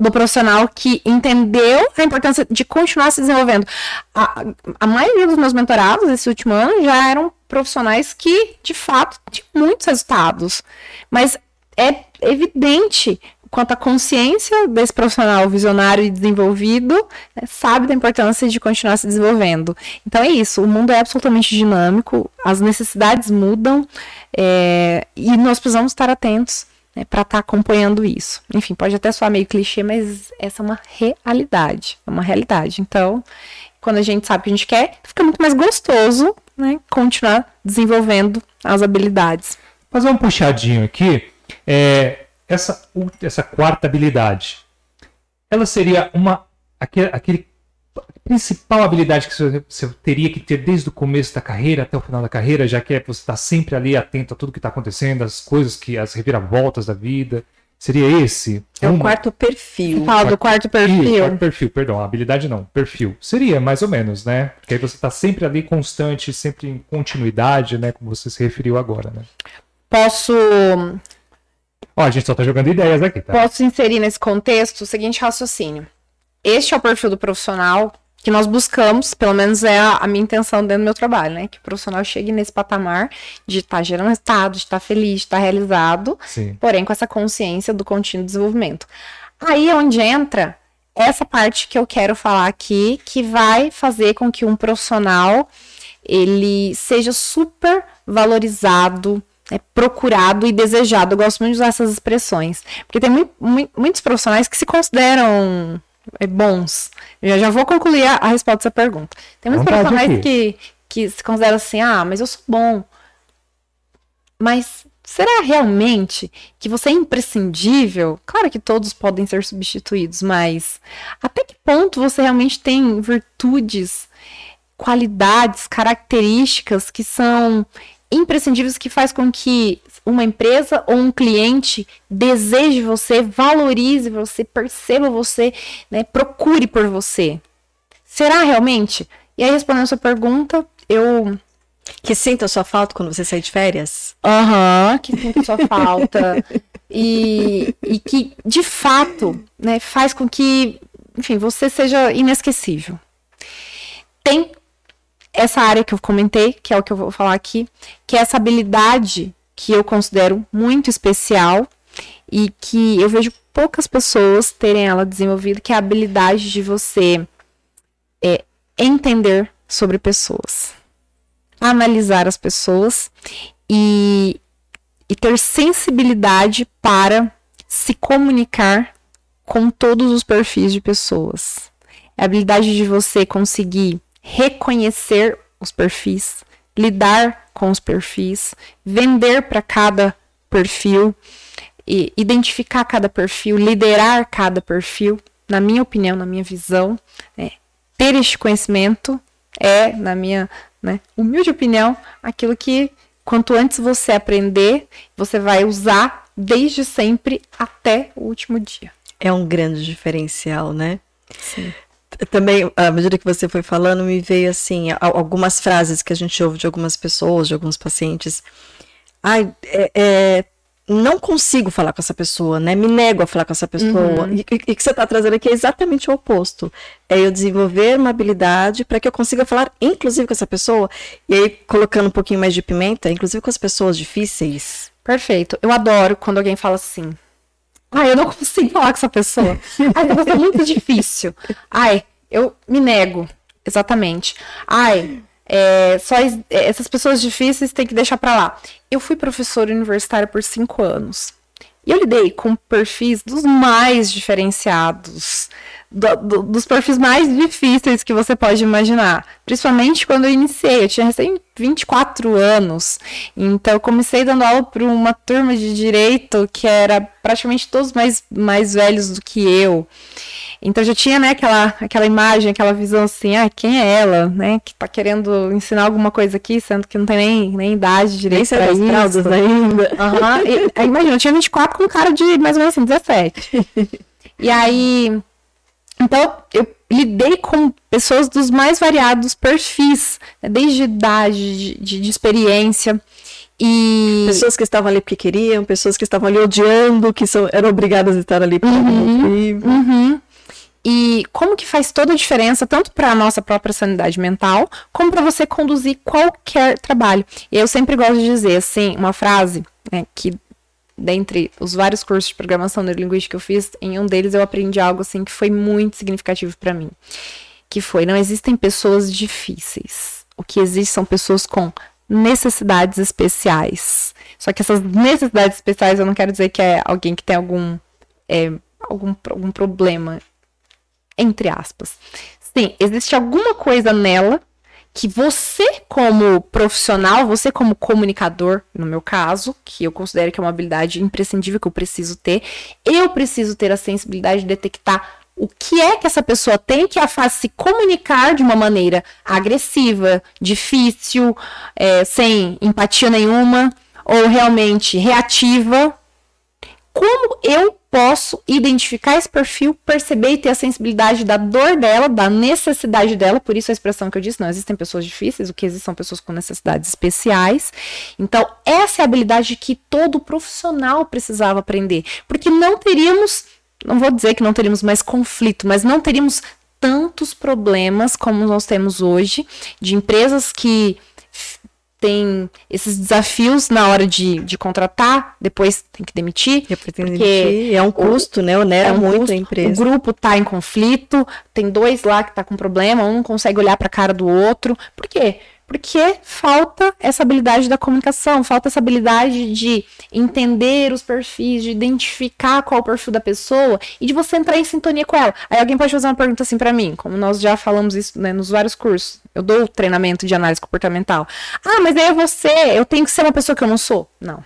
do profissional que entendeu a importância de continuar se desenvolvendo. A, a maioria dos meus mentorados esse último ano já eram profissionais que, de fato, tinham muitos resultados. Mas é evidente quanto à consciência desse profissional visionário e desenvolvido, né, sabe da importância de continuar se desenvolvendo. Então é isso, o mundo é absolutamente dinâmico, as necessidades mudam é, e nós precisamos estar atentos né, para estar tá acompanhando isso. Enfim, pode até soar meio clichê, mas essa é uma realidade, é uma realidade. Então, quando a gente sabe o que a gente quer, fica muito mais gostoso, né, continuar desenvolvendo as habilidades. Fazer um puxadinho aqui, é, essa, essa quarta habilidade, ela seria uma aquele, aquele principal habilidade que você, você, teria que ter desde o começo da carreira até o final da carreira, já que é, você está sempre ali atento a tudo que está acontecendo, as coisas que as reviravoltas da vida. Seria esse? É o quarto perfil. Fala quarto, do quarto perfil. quarto perfil, perdão, habilidade não, perfil. Seria mais ou menos, né? Porque aí você está sempre ali constante, sempre em continuidade, né? Como você se referiu agora, né? Posso Ó, a gente só tá jogando ideias aqui, tá? Posso inserir nesse contexto o seguinte raciocínio. Este é o perfil do profissional que nós buscamos, pelo menos é a, a minha intenção dentro do meu trabalho, né? Que o profissional chegue nesse patamar de estar tá gerando resultado, de estar tá feliz, de estar tá realizado, Sim. porém com essa consciência do contínuo desenvolvimento. Aí é onde entra essa parte que eu quero falar aqui, que vai fazer com que um profissional ele seja super valorizado, é procurado e desejado. Eu gosto muito de usar essas expressões. Porque tem muito, muito, muitos profissionais que se consideram bons. Eu já vou concluir a, a resposta dessa pergunta. Tem muitos Vontade profissionais que, que se consideram assim, ah, mas eu sou bom. Mas será realmente que você é imprescindível? Claro que todos podem ser substituídos, mas até que ponto você realmente tem virtudes, qualidades, características que são imprescindíveis que faz com que uma empresa ou um cliente deseje você, valorize você, perceba você, né, procure por você. Será realmente? E aí, respondendo a sua pergunta, eu. Que sinta a sua falta quando você sai de férias? Aham, uhum, que sinta a sua falta. e, e que, de fato, né, faz com que, enfim, você seja inesquecível. Tem essa área que eu comentei, que é o que eu vou falar aqui, que é essa habilidade que eu considero muito especial e que eu vejo poucas pessoas terem ela desenvolvida, que é a habilidade de você é, entender sobre pessoas, analisar as pessoas e, e ter sensibilidade para se comunicar com todos os perfis de pessoas. É a habilidade de você conseguir reconhecer os perfis, lidar com os perfis, vender para cada perfil, e identificar cada perfil, liderar cada perfil, na minha opinião, na minha visão, né? ter este conhecimento é, na minha né, humilde opinião, aquilo que quanto antes você aprender, você vai usar desde sempre até o último dia. É um grande diferencial, né? Sim também, à medida que você foi falando, me veio assim, algumas frases que a gente ouve de algumas pessoas, de alguns pacientes. Ai, é, é, não consigo falar com essa pessoa, né? Me nego a falar com essa pessoa. Uhum. E o que você está trazendo aqui é exatamente o oposto. É eu desenvolver uma habilidade para que eu consiga falar, inclusive, com essa pessoa. E aí, colocando um pouquinho mais de pimenta, inclusive com as pessoas difíceis. Perfeito. Eu adoro quando alguém fala assim. Ai, eu não consigo falar com essa pessoa. Ai, é muito difícil. Ai, eu me nego. Exatamente. Ai, é, só é, essas pessoas difíceis tem que deixar pra lá. Eu fui professora universitária por cinco anos. E eu lidei com perfis dos mais diferenciados, do, do, dos perfis mais difíceis que você pode imaginar. Principalmente quando eu iniciei, eu tinha recém 24 anos. Então eu comecei dando aula para uma turma de direito que era praticamente todos mais, mais velhos do que eu. Então já tinha, né, aquela, aquela imagem, aquela visão assim, ah, quem é ela, né, que tá querendo ensinar alguma coisa aqui, sendo que não tem nem, nem idade direito nem pra isso. ainda. Uhum. E, imagina, eu tinha 24 com um cara de mais ou menos assim, 17. (laughs) e aí, então, eu lidei com pessoas dos mais variados perfis, né, desde idade, de, de, experiência, e... Pessoas que estavam ali porque queriam, pessoas que estavam ali odiando, que são, eram obrigadas a estar ali por uhum. Uhum e como que faz toda a diferença, tanto para a nossa própria sanidade mental, como para você conduzir qualquer trabalho. E eu sempre gosto de dizer, assim, uma frase né, que, dentre os vários cursos de programação neurolinguística que eu fiz, em um deles eu aprendi algo, assim, que foi muito significativo para mim. Que foi, não existem pessoas difíceis. O que existe são pessoas com necessidades especiais. Só que essas necessidades especiais eu não quero dizer que é alguém que tem algum, é, algum, algum problema, entre aspas. Sim, existe alguma coisa nela que você, como profissional, você, como comunicador, no meu caso, que eu considero que é uma habilidade imprescindível que eu preciso ter, eu preciso ter a sensibilidade de detectar o que é que essa pessoa tem que a faz se comunicar de uma maneira agressiva, difícil, é, sem empatia nenhuma, ou realmente reativa. Como eu posso identificar esse perfil, perceber e ter a sensibilidade da dor dela, da necessidade dela, por isso a expressão que eu disse, não existem pessoas difíceis, o que existem são pessoas com necessidades especiais. Então, essa é a habilidade que todo profissional precisava aprender, porque não teríamos, não vou dizer que não teríamos mais conflito, mas não teríamos tantos problemas como nós temos hoje, de empresas que tem esses desafios na hora de, de contratar, depois tem que demitir. Depois tem que demitir. É um custo, o, né? Onera é um muito custo, a empresa. O grupo está em conflito, tem dois lá que tá com problema, um não consegue olhar para a cara do outro. Por quê? Porque falta essa habilidade da comunicação, falta essa habilidade de entender os perfis, de identificar qual é o perfil da pessoa e de você entrar em sintonia com ela. Aí alguém pode fazer uma pergunta assim para mim, como nós já falamos isso né, nos vários cursos. Eu dou treinamento de análise comportamental. Ah, mas aí é você, eu tenho que ser uma pessoa que eu não sou. Não.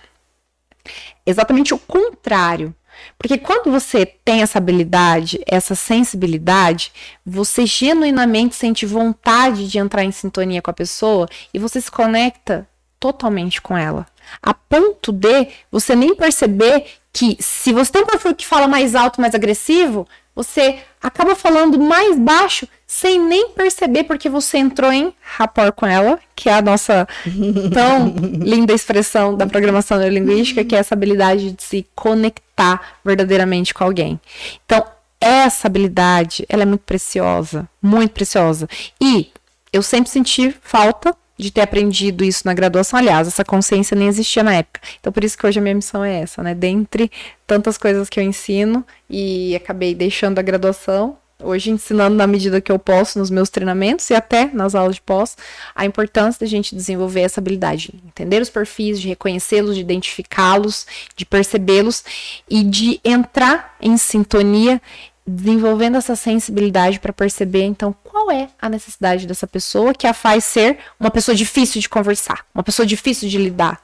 Exatamente o contrário. Porque quando você tem essa habilidade, essa sensibilidade, você genuinamente sente vontade de entrar em sintonia com a pessoa e você se conecta totalmente com ela. A ponto de você nem perceber que se você tem um perfil que fala mais alto, mais agressivo, você acaba falando mais baixo sem nem perceber porque você entrou em rapport com ela, que é a nossa (laughs) tão linda expressão da programação neurolinguística, que é essa habilidade de se conectar verdadeiramente com alguém. Então, essa habilidade, ela é muito preciosa, muito preciosa. E eu sempre senti falta de ter aprendido isso na graduação. Aliás, essa consciência nem existia na época. Então, por isso que hoje a minha missão é essa, né? Dentre tantas coisas que eu ensino e acabei deixando a graduação, hoje ensinando na medida que eu posso nos meus treinamentos e até nas aulas de pós, a importância da gente desenvolver essa habilidade, de entender os perfis, de reconhecê-los, de identificá-los, de percebê-los e de entrar em sintonia desenvolvendo essa sensibilidade para perceber então qual é a necessidade dessa pessoa que a faz ser uma pessoa difícil de conversar, uma pessoa difícil de lidar.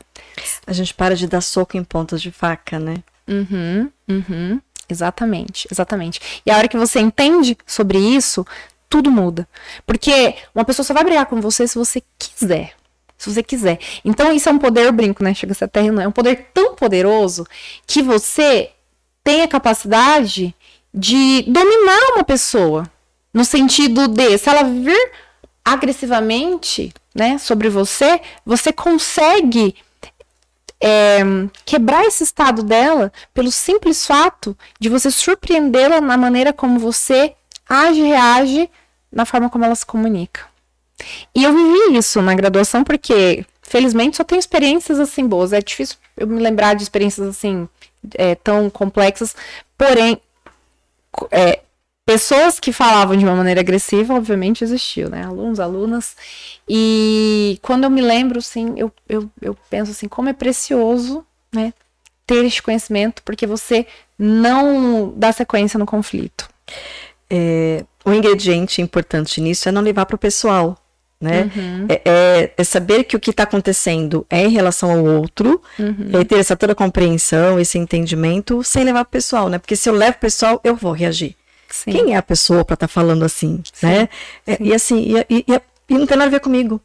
A gente para de dar soco em pontas de faca, né? Uhum, uhum. Exatamente, exatamente. E a hora que você entende sobre isso, tudo muda. Porque uma pessoa só vai brigar com você se você quiser. Se você quiser. Então, isso é um poder, eu brinco, né? Chega a ser até é um poder tão poderoso que você tem a capacidade de dominar uma pessoa. No sentido de, se ela vir agressivamente, né, sobre você, você consegue é, quebrar esse estado dela pelo simples fato de você surpreendê-la na maneira como você age reage na forma como ela se comunica. E eu vivi isso na graduação porque, felizmente, só tenho experiências assim boas. É difícil eu me lembrar de experiências assim é, tão complexas, porém, é, pessoas que falavam de uma maneira agressiva, obviamente, existiu, né? Alunos, alunas. E quando eu me lembro, assim, eu, eu, eu penso assim, como é precioso, né? Ter este conhecimento, porque você não dá sequência no conflito. É, o ingrediente importante nisso é não levar para o pessoal, né? Uhum. É, é, é, saber que o que está acontecendo é em relação ao outro, uhum. é ter essa toda compreensão, esse entendimento, sem levar o pessoal, né? Porque se eu levo o pessoal, eu vou reagir. Sim. Quem é a pessoa para estar tá falando assim, Sim. né? É, e assim, e, e, e, não tem nada a ver comigo.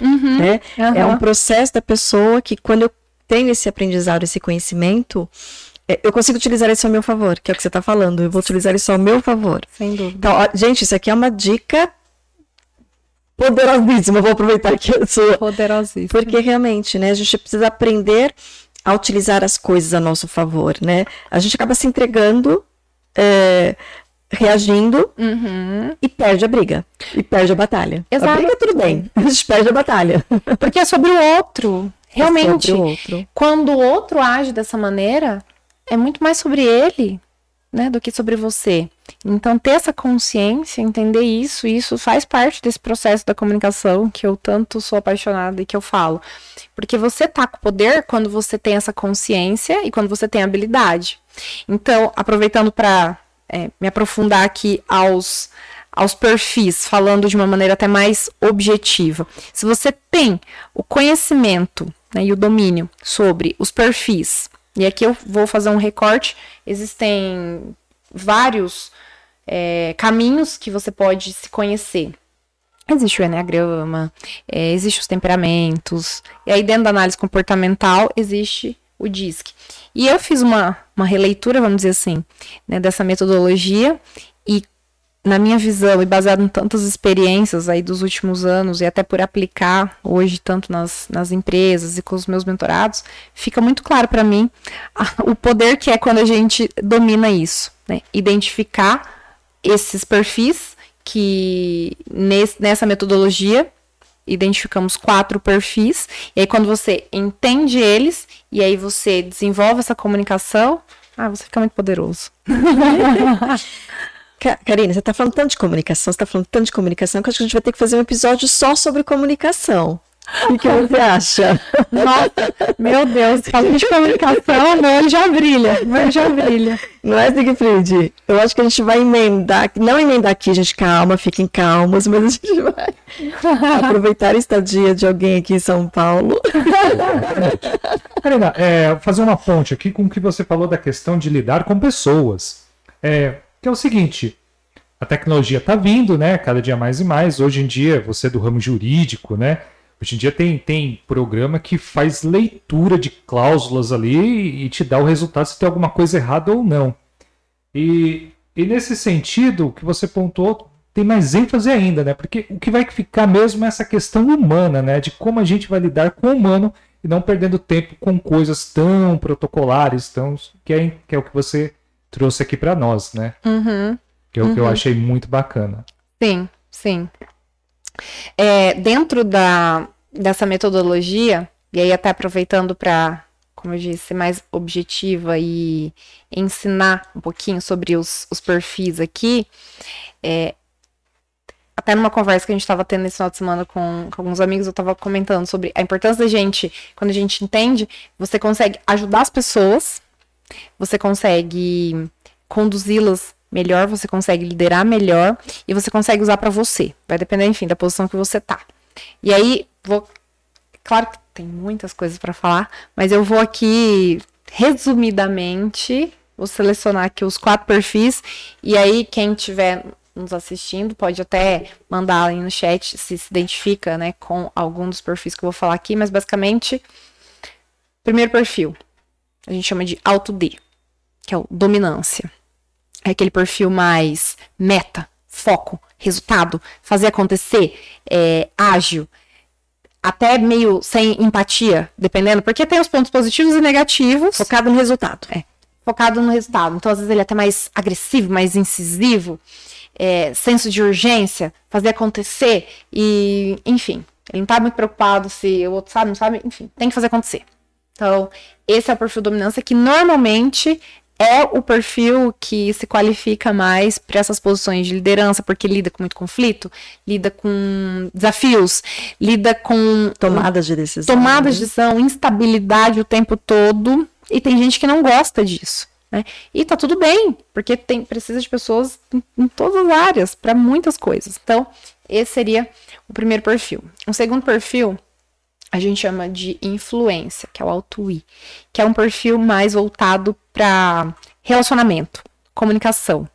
Uhum. Né? É um processo da pessoa que quando eu tenho esse aprendizado, esse conhecimento, é, eu consigo utilizar isso ao meu favor, que é o que você está falando. Eu vou utilizar isso ao meu favor. Sem dúvida. Então, ó, gente, isso aqui é uma dica poderosíssima. Vou aproveitar que eu sou. Poderosíssima. Porque realmente, né, a gente precisa aprender a utilizar as coisas a nosso favor, né? A gente acaba se entregando é, reagindo uhum. e perde a briga. E perde a batalha. Exato. A briga tudo bem, (laughs) a gente perde a batalha. Porque é sobre o outro. Realmente, é o outro. quando o outro age dessa maneira, é muito mais sobre ele, né, do que sobre você. Então, ter essa consciência, entender isso, isso faz parte desse processo da comunicação que eu tanto sou apaixonada e que eu falo. Porque você tá com poder quando você tem essa consciência e quando você tem habilidade. Então, aproveitando para é, me aprofundar aqui aos, aos perfis, falando de uma maneira até mais objetiva. Se você tem o conhecimento né, e o domínio sobre os perfis, e aqui eu vou fazer um recorte, existem vários é, caminhos que você pode se conhecer. Existe o Enneagrama, é, existe os temperamentos, e aí dentro da análise comportamental existe o DISC. E eu fiz uma, uma releitura, vamos dizer assim, né, dessa metodologia, e na minha visão, e baseado em tantas experiências aí dos últimos anos, e até por aplicar hoje tanto nas, nas empresas e com os meus mentorados, fica muito claro para mim a, o poder que é quando a gente domina isso, né? Identificar esses perfis que nesse, nessa metodologia identificamos quatro perfis e aí quando você entende eles e aí você desenvolve essa comunicação, ah, você fica muito poderoso. (laughs) Karina, você está falando tanto de comunicação, você está falando tanto de comunicação que acho que a gente vai ter que fazer um episódio só sobre comunicação. O que você acha? (laughs) Nossa, meu Deus, falando de comunicação, meu olho já brilha, meu olho já brilha. Não é, Siegfried? Eu acho que a gente vai emendar, não emendar aqui, gente, calma, fiquem calmos, mas a gente vai (laughs) aproveitar a estadia de alguém aqui em São Paulo. (laughs) Karina, é, fazer uma ponte aqui com o que você falou da questão de lidar com pessoas. É, que é o seguinte, a tecnologia está vindo, né, cada dia mais e mais. Hoje em dia, você é do ramo jurídico, né, Hoje em dia tem, tem programa que faz leitura de cláusulas ali e te dá o resultado se tem alguma coisa errada ou não. E, e nesse sentido, o que você pontuou tem mais ênfase ainda, né? Porque o que vai ficar mesmo é essa questão humana, né? De como a gente vai lidar com o humano e não perdendo tempo com coisas tão protocolares, tão que é, que é o que você trouxe aqui para nós, né? Uhum. Que é o uhum. que eu uhum. achei muito bacana. Sim, sim. É, dentro da, dessa metodologia, e aí até aproveitando para, como eu disse, ser mais objetiva e ensinar um pouquinho sobre os, os perfis aqui, é, até numa conversa que a gente estava tendo nesse final de semana com, com alguns amigos, eu estava comentando sobre a importância da gente, quando a gente entende, você consegue ajudar as pessoas, você consegue conduzi-las melhor, você consegue liderar melhor e você consegue usar para você. Vai depender, enfim, da posição que você tá. E aí, vou. Claro que tem muitas coisas para falar, mas eu vou aqui, resumidamente, vou selecionar aqui os quatro perfis. E aí, quem tiver nos assistindo pode até mandar aí no chat se se identifica né, com algum dos perfis que eu vou falar aqui, mas basicamente, primeiro perfil, a gente chama de alto D, que é o dominância é aquele perfil mais meta, foco, resultado, fazer acontecer, é, ágil, até meio sem empatia, dependendo, porque tem os pontos positivos e negativos. Focado no resultado. É, focado no resultado. Então, às vezes, ele é até mais agressivo, mais incisivo, é, senso de urgência, fazer acontecer e, enfim, ele não tá muito preocupado se o outro sabe, não sabe, enfim, tem que fazer acontecer. Então, esse é o perfil dominância que normalmente é o perfil que se qualifica mais para essas posições de liderança, porque lida com muito conflito, lida com desafios, lida com tomadas de decisão, tomadas de decisão, instabilidade o tempo todo, e tem gente que não gosta disso. Né? E tá tudo bem, porque tem, precisa de pessoas em, em todas as áreas, para muitas coisas. Então, esse seria o primeiro perfil. O segundo perfil a gente chama de influência, que é o auto I, que é um perfil mais voltado para relacionamento, comunicação.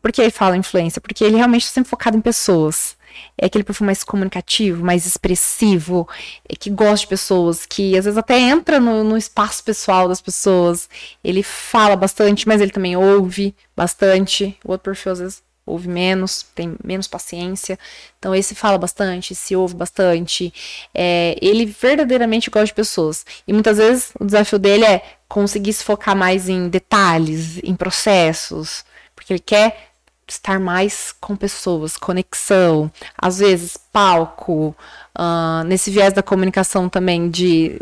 Por que ele fala influência? Porque ele realmente está sempre focado em pessoas. É aquele perfil mais comunicativo, mais expressivo, é que gosta de pessoas, que às vezes até entra no, no espaço pessoal das pessoas. Ele fala bastante, mas ele também ouve bastante. O outro perfil, às vezes, ouve menos, tem menos paciência. Então, esse fala bastante, se ouve bastante. É, ele verdadeiramente gosta de pessoas. E muitas vezes o desafio dele é conseguir se focar mais em detalhes, em processos, porque ele quer estar mais com pessoas, conexão, às vezes palco, uh, nesse viés da comunicação também de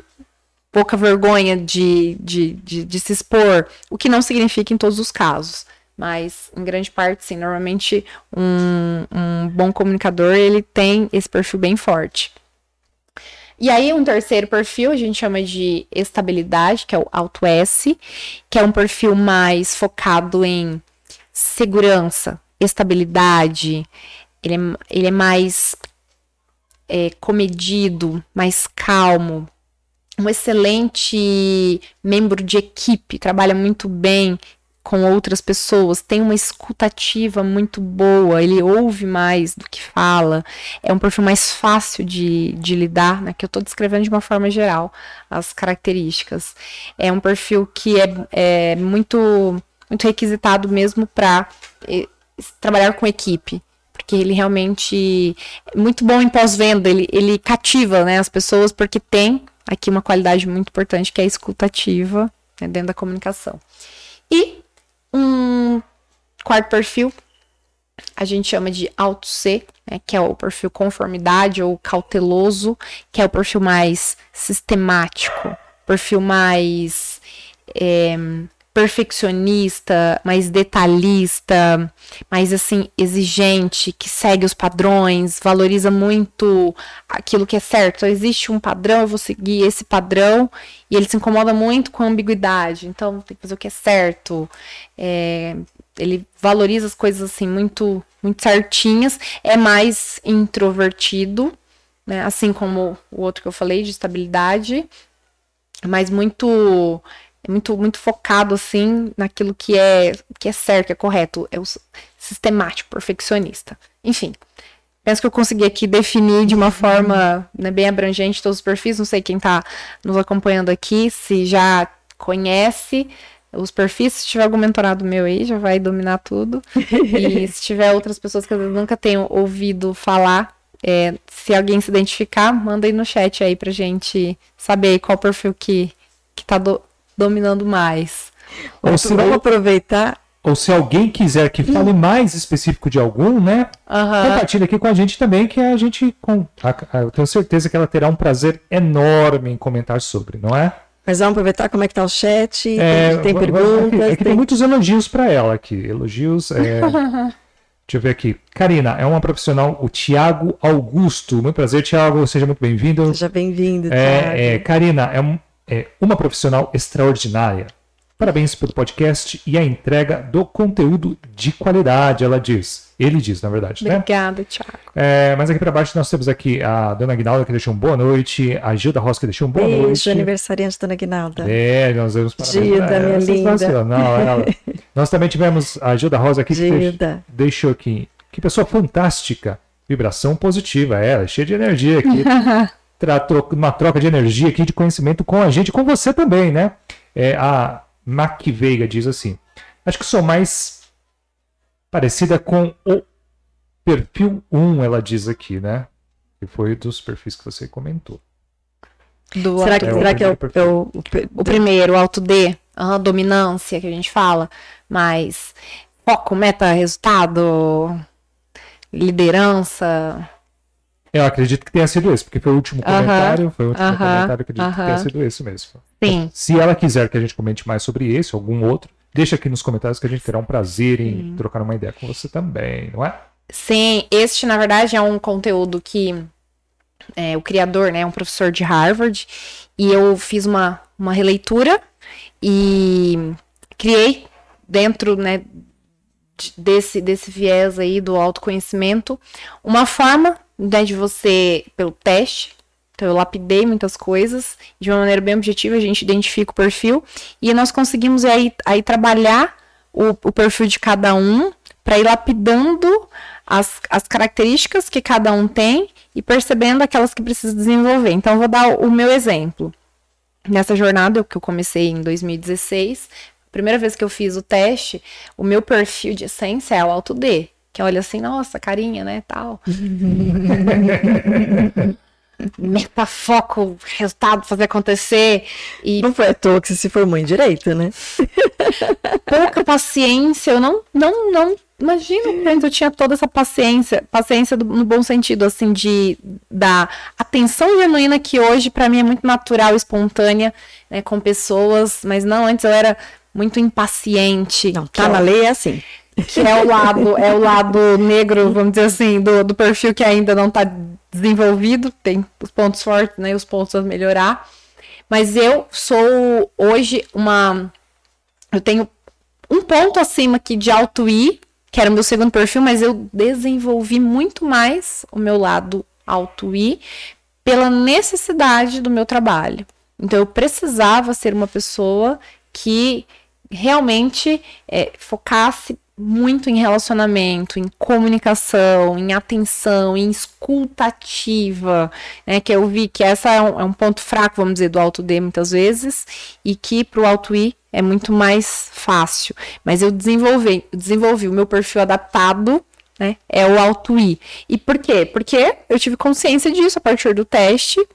pouca vergonha de, de, de, de se expor, o que não significa em todos os casos Mas, em grande parte, sim. Normalmente, um, um bom comunicador, ele tem esse perfil bem forte. E aí, um terceiro perfil a gente chama de estabilidade, que é o Alto S, que é um perfil mais focado em segurança, estabilidade. Ele é, ele é mais é, comedido, mais calmo. Um excelente membro de equipe, trabalha muito bem com outras pessoas, tem uma escutativa muito boa, ele ouve mais do que fala, é um perfil mais fácil de, de lidar, né? Que eu estou descrevendo de uma forma geral as características. É um perfil que é, é muito, muito requisitado mesmo para trabalhar com equipe. Porque ele realmente é muito bom em pós-venda, ele, ele cativa né, as pessoas, porque tem aqui uma qualidade muito importante que é a escutativa né, dentro da comunicação. E um quarto perfil, a gente chama de alto C, né, que é o perfil conformidade ou cauteloso, que é o perfil mais sistemático, perfil mais é, perfeccionista, mais detalhista, mais assim exigente, que segue os padrões, valoriza muito aquilo que é certo. Então, existe um padrão, eu vou seguir esse padrão, e ele se incomoda muito com a ambiguidade. Então tem que fazer o que é certo. É, ele valoriza as coisas assim muito muito certinhas, é mais introvertido, né? Assim como o outro que eu falei de estabilidade, mas muito é muito, muito focado assim naquilo que é que é certo, que é correto, é o sistemático, perfeccionista. Enfim, penso que eu consegui aqui definir de uma forma né, bem abrangente todos os perfis. Não sei quem está nos acompanhando aqui, se já conhece os perfis. Se tiver algum mentorado meu aí, já vai dominar tudo. e (laughs) se tiver outras pessoas que vezes nunca tenham ouvido falar, é, se alguém se identificar, manda aí no chat aí pra gente saber qual perfil que, que tá do, dominando mais. Ou se vamos aproveitar. Ou se alguém quiser que fale mais específico de algum, né? Uhum. Compartilha aqui com a gente também, que a gente. Com, a, a, eu tenho certeza que ela terá um prazer enorme em comentar sobre, não é? Mas vamos aproveitar como é que tá o chat. É, tem, tem perguntas. É que tem... tem muitos elogios para ela aqui. Elogios. É... (laughs) Deixa eu ver aqui. Karina, é uma profissional, o Tiago Augusto. Muito prazer, Tiago. Seja muito bem-vindo. Seja bem-vindo, é, é, Karina, é um, é uma profissional extraordinária. Parabéns pelo podcast e a entrega do conteúdo de qualidade, ela diz. Ele diz, na verdade, né? Obrigada, Thiago. É, mas aqui para baixo nós temos aqui a dona Guinalda que deixou um boa noite, a Gilda Rosa que deixou um boa Beijo, noite. Beijo, aniversariante dona Guinalda. É, nós vamos parabéns Gilda, minha linda. Não, ela... (laughs) nós também tivemos a Gilda Rosa aqui Gilda. que deixou aqui. Que pessoa fantástica. Vibração positiva, é, ela é cheia de energia aqui. (laughs) uma troca de energia aqui, de conhecimento com a gente, com você também, né? É, a Mac Veiga diz assim: Acho que sou mais parecida com o perfil 1, ela diz aqui, né? Que foi dos perfis que você comentou. Do será que, é, será que é o, é o, o, o, primeiro, o alto D, a dominância que a gente fala, mas foco, meta, resultado, liderança, eu acredito que tenha sido esse, porque foi o último comentário, foi o último comentário, acredito que tenha sido esse mesmo. Sim. Se ela quiser que a gente comente mais sobre esse, algum outro, deixa aqui nos comentários que a gente terá um prazer em Sim. trocar uma ideia com você também, não é? Sim, este na verdade é um conteúdo que é, o criador, né, é um professor de Harvard, e eu fiz uma, uma releitura e criei dentro, né, desse, desse viés aí do autoconhecimento, uma forma né, de você, pelo teste, então eu lapidei muitas coisas, de uma maneira bem objetiva, a gente identifica o perfil, e nós conseguimos aí, aí trabalhar o, o perfil de cada um, para ir lapidando as, as características que cada um tem e percebendo aquelas que precisa desenvolver. Então, eu vou dar o, o meu exemplo. Nessa jornada que eu comecei em 2016, primeira vez que eu fiz o teste, o meu perfil de essência é o alto D que olha assim, nossa, carinha, né, tal. (laughs) Meta, foco, resultado, fazer acontecer. E... Não foi à toa que você se formou em Direito, né? (laughs) Pouca paciência, eu não, não, não imagino que eu tinha toda essa paciência, paciência do, no bom sentido, assim, de da atenção genuína que hoje para mim é muito natural, espontânea, né, com pessoas, mas não, antes eu era muito impaciente. Não, tá na lei é assim. Que é o lado, é o lado negro, vamos dizer assim, do, do perfil que ainda não está desenvolvido, tem os pontos fortes, né, os pontos a melhorar. Mas eu sou hoje uma eu tenho um ponto acima aqui de alto I, que era o meu segundo perfil, mas eu desenvolvi muito mais o meu lado alto I pela necessidade do meu trabalho. Então eu precisava ser uma pessoa que realmente é, focasse muito em relacionamento, em comunicação, em atenção, em escutativa, né? Que eu vi que essa é um, é um ponto fraco, vamos dizer, do alto D muitas vezes, e que para o alto I é muito mais fácil. Mas eu desenvolvi, desenvolvi o meu perfil adaptado né? É o alto I. E por quê? Porque eu tive consciência disso a partir do teste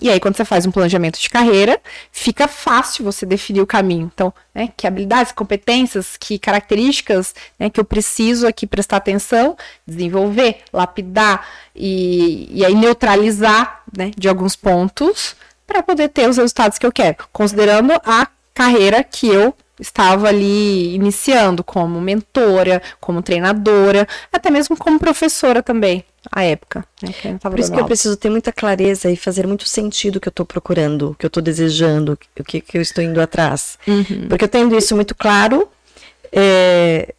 e aí, quando você faz um planejamento de carreira, fica fácil você definir o caminho. Então, né, que habilidades, competências, que características né, que eu preciso aqui prestar atenção, desenvolver, lapidar e, e aí neutralizar né, de alguns pontos para poder ter os resultados que eu quero, considerando a carreira que eu estava ali iniciando como mentora, como treinadora, até mesmo como professora também, à época. Né, Por isso que aula. eu preciso ter muita clareza e fazer muito sentido o que eu estou procurando, o que eu estou desejando, o que, que eu estou indo atrás. Uhum. Porque eu tendo isso muito claro, é,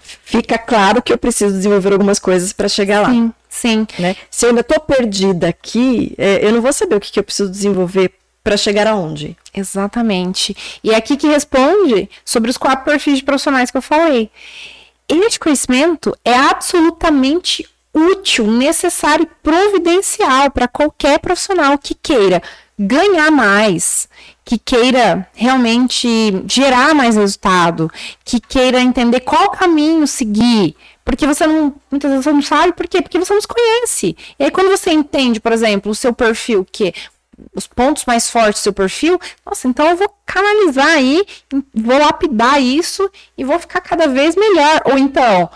fica claro que eu preciso desenvolver algumas coisas para chegar lá. Sim, sim. Né? Se eu ainda estou perdida aqui, é, eu não vou saber o que, que eu preciso desenvolver para chegar aonde? Exatamente. E é aqui que responde sobre os quatro perfis de profissionais que eu falei. Este conhecimento é absolutamente útil, necessário e providencial para qualquer profissional que queira ganhar mais, que queira realmente gerar mais resultado, que queira entender qual caminho seguir. Porque você não, muitas vezes você não sabe por quê? Porque você não se conhece. E aí, quando você entende, por exemplo, o seu perfil, que os pontos mais fortes do seu perfil, nossa, então eu vou canalizar aí, vou lapidar isso e vou ficar cada vez melhor. Ou então,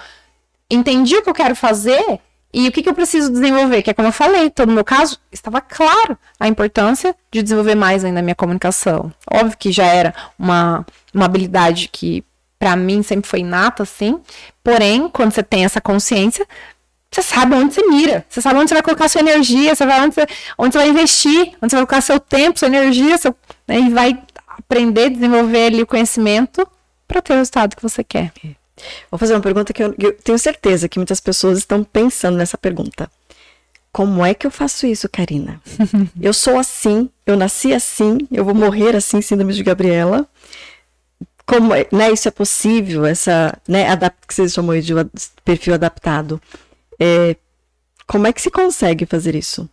entendi o que eu quero fazer e o que, que eu preciso desenvolver, que é como eu falei, então no meu caso, estava claro a importância de desenvolver mais ainda a minha comunicação. Óbvio que já era uma, uma habilidade que para mim sempre foi inata, assim, porém, quando você tem essa consciência, você sabe onde você mira, você sabe onde você vai colocar sua energia, você sabe onde você, onde você vai investir, onde você vai colocar seu tempo, sua energia, seu, né, e vai aprender, desenvolver ali o conhecimento para ter o resultado que você quer. Vou fazer uma pergunta que eu, eu tenho certeza que muitas pessoas estão pensando nessa pergunta. Como é que eu faço isso, Karina? (laughs) eu sou assim, eu nasci assim, eu vou morrer assim, síndrome de Gabriela. Como é, né, isso é possível, essa, né, adapt, que vocês chamam de perfil adaptado. É, como é que se consegue fazer isso?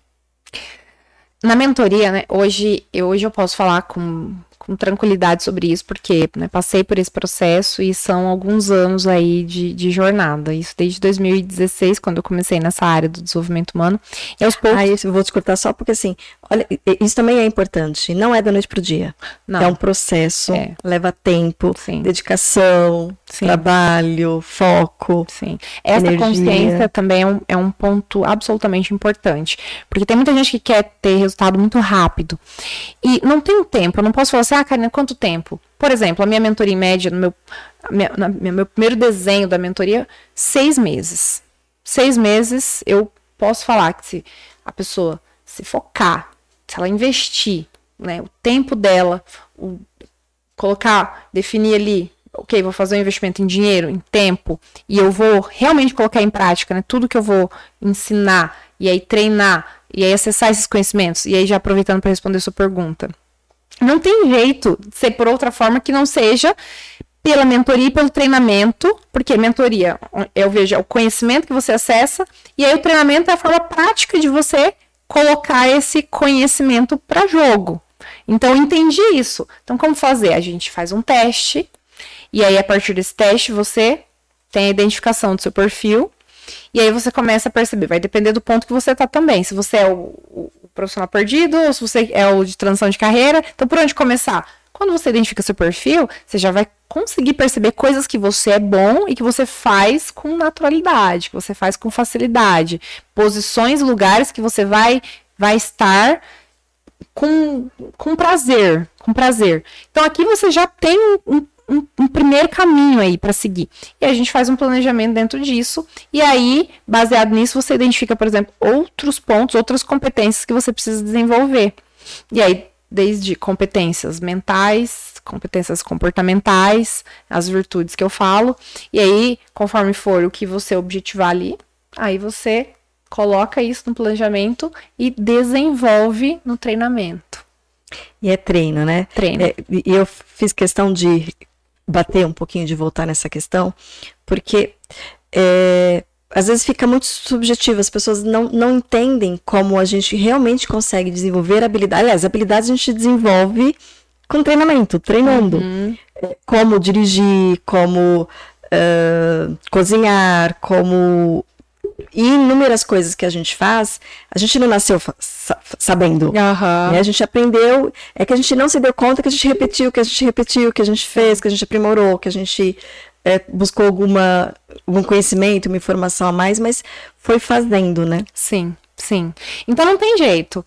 Na mentoria, né, hoje, eu, hoje eu posso falar com com tranquilidade sobre isso, porque né, passei por esse processo e são alguns anos aí de, de, jornada. Isso desde 2016, quando eu comecei nessa área do desenvolvimento humano. E aos poucos. Ah, isso vou te cortar só porque assim, olha, isso também é importante. Não é da noite pro dia. Não. É um processo, é. leva tempo, Sim. dedicação, Sim. trabalho, foco. Sim. Essa energia. consciência também é um, é um ponto absolutamente importante. Porque tem muita gente que quer ter resultado muito rápido. E não tem tempo. Eu não posso falar assim, ah, Karina, quanto tempo? Por exemplo, a minha mentoria em média, no meu, minha, na, meu primeiro desenho da mentoria, seis meses. Seis meses, eu posso falar que se a pessoa se focar, se ela investir, né, o tempo dela, o, colocar, definir ali, ok, vou fazer um investimento em dinheiro, em tempo, e eu vou realmente colocar em prática, né, tudo que eu vou ensinar, e aí treinar, e aí acessar esses conhecimentos, e aí já aproveitando para responder sua pergunta não tem jeito de ser por outra forma que não seja pela mentoria e pelo treinamento, porque mentoria, eu vejo, é o conhecimento que você acessa, e aí o treinamento é a forma prática de você colocar esse conhecimento para jogo. Então, eu entendi isso. Então, como fazer? A gente faz um teste, e aí, a partir desse teste, você tem a identificação do seu perfil, e aí você começa a perceber, vai depender do ponto que você está também. Se você é o, profissional perdido, ou se você é o de transição de carreira. Então, por onde começar? Quando você identifica seu perfil, você já vai conseguir perceber coisas que você é bom e que você faz com naturalidade, que você faz com facilidade, posições, lugares que você vai vai estar com, com prazer, com prazer. Então aqui você já tem um, um primeiro caminho aí para seguir. E a gente faz um planejamento dentro disso. E aí, baseado nisso, você identifica, por exemplo, outros pontos, outras competências que você precisa desenvolver. E aí, desde competências mentais, competências comportamentais, as virtudes que eu falo. E aí, conforme for o que você objetivar ali, aí você coloca isso no planejamento e desenvolve no treinamento. E é treino, né? Treino. É, e eu fiz questão de bater um pouquinho, de voltar nessa questão, porque é, às vezes fica muito subjetivo, as pessoas não, não entendem como a gente realmente consegue desenvolver habilidades. Aliás, habilidades a gente desenvolve com treinamento, treinando. Uhum. Como dirigir, como uh, cozinhar, como inúmeras coisas que a gente faz, a gente não nasceu sabendo. Uhum. Né? A gente aprendeu, é que a gente não se deu conta que a gente repetiu, que a gente repetiu, que a gente fez, que a gente aprimorou, que a gente é, buscou alguma, algum conhecimento, uma informação a mais, mas foi fazendo, né? Sim, sim. Então não tem jeito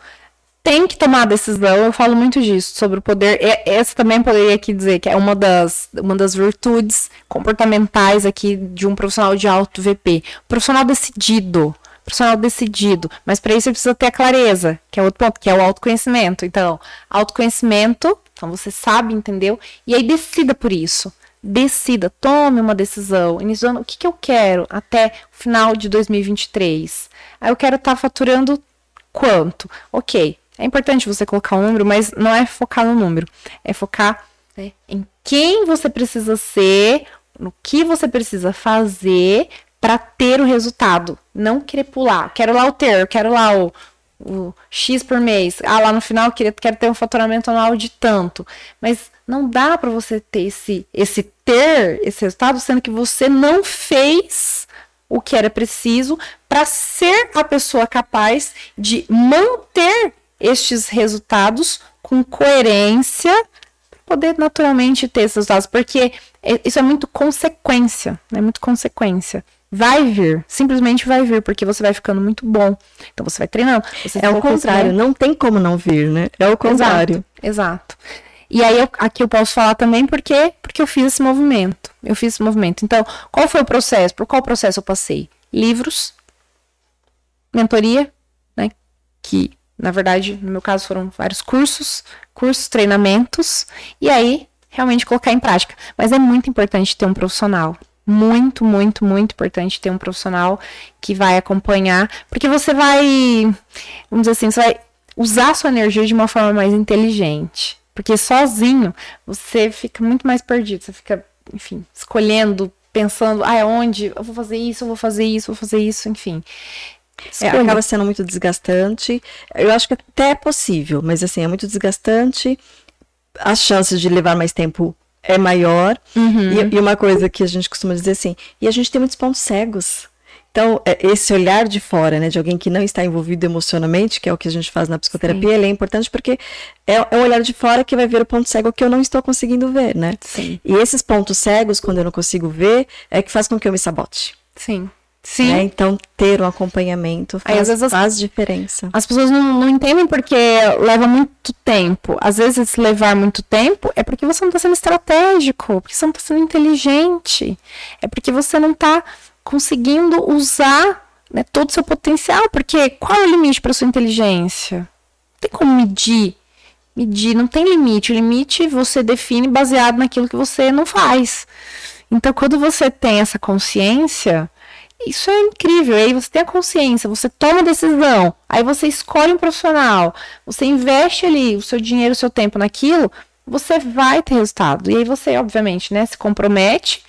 tem que tomar decisão. Eu falo muito disso, sobre o poder. Essa também poderia aqui dizer que é uma das, uma das virtudes comportamentais aqui de um profissional de alto VP. Profissional decidido. Profissional decidido. Mas para isso você precisa ter a clareza, que é outro ponto, que é o autoconhecimento. Então, autoconhecimento, então você sabe, entendeu? E aí decida por isso. Decida, tome uma decisão. Início do ano, o que, que eu quero até o final de 2023? Aí eu quero estar tá faturando quanto? Ok, é importante você colocar um número, mas não é focar no número, é focar né, em quem você precisa ser, no que você precisa fazer para ter o resultado. Não querer pular. Quero lá o ter, quero lá o, o X por mês. Ah, lá no final queria, quero ter um faturamento anual de tanto. Mas não dá para você ter esse, esse ter, esse resultado, sendo que você não fez o que era preciso para ser a pessoa capaz de manter estes resultados com coerência para poder naturalmente ter esses resultados, porque é, isso é muito consequência, é né? muito consequência. Vai vir, simplesmente vai vir, porque você vai ficando muito bom. Então você vai treinando. Você é o contrário, não tem como não vir, né? É o contrário. Exato. exato. E aí eu, aqui eu posso falar também porque porque eu fiz esse movimento. Eu fiz esse movimento. Então, qual foi o processo? Por qual processo eu passei? Livros, mentoria, né? Que na verdade, no meu caso, foram vários cursos, cursos, treinamentos, e aí realmente colocar em prática. Mas é muito importante ter um profissional. Muito, muito, muito importante ter um profissional que vai acompanhar, porque você vai, vamos dizer assim, você vai usar sua energia de uma forma mais inteligente. Porque sozinho você fica muito mais perdido, você fica, enfim, escolhendo, pensando, ah, onde eu vou fazer isso, eu vou fazer isso, eu vou fazer isso, enfim. É, acaba sendo muito desgastante. Eu acho que até é possível, mas assim, é muito desgastante. As chances de levar mais tempo é maior. Uhum. E, e, uma coisa que a gente costuma dizer assim, e a gente tem muitos pontos cegos. Então, é, esse olhar de fora, né, de alguém que não está envolvido emocionalmente, que é o que a gente faz na psicoterapia, ele é importante porque é, é um olhar de fora que vai ver o ponto cego que eu não estou conseguindo ver, né? Sim. E esses pontos cegos, quando eu não consigo ver, é que faz com que eu me sabote. Sim. Sim. Né? Então, ter um acompanhamento faz, Aí, às vezes, faz diferença. As pessoas não, não entendem porque leva muito tempo. Às vezes, levar muito tempo é porque você não está sendo estratégico, porque você não está sendo inteligente, é porque você não está conseguindo usar né, todo o seu potencial. Porque qual é o limite para sua inteligência? Não tem como medir. Medir, não tem limite. O limite você define baseado naquilo que você não faz. Então, quando você tem essa consciência isso é incrível. E aí você tem a consciência, você toma decisão, aí você escolhe um profissional, você investe ali o seu dinheiro, o seu tempo naquilo, você vai ter resultado. E aí você, obviamente, né, se compromete.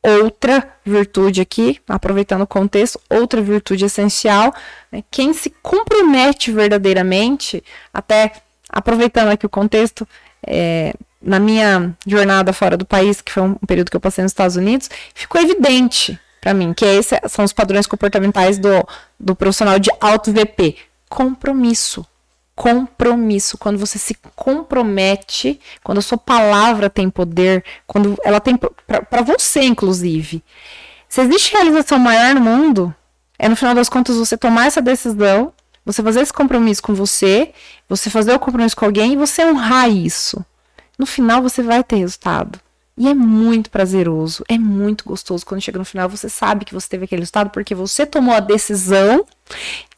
Outra virtude aqui, aproveitando o contexto, outra virtude essencial, né, quem se compromete verdadeiramente, até aproveitando aqui o contexto, é, na minha jornada fora do país, que foi um período que eu passei nos Estados Unidos, ficou evidente para mim, que esse são os padrões comportamentais do, do profissional de alto VP. Compromisso. Compromisso. Quando você se compromete, quando a sua palavra tem poder, quando ela tem. para você, inclusive. Se existe realização maior no mundo, é no final das contas você tomar essa decisão, você fazer esse compromisso com você, você fazer o compromisso com alguém e você honrar isso. No final você vai ter resultado. E é muito prazeroso, é muito gostoso. Quando chega no final, você sabe que você teve aquele resultado porque você tomou a decisão,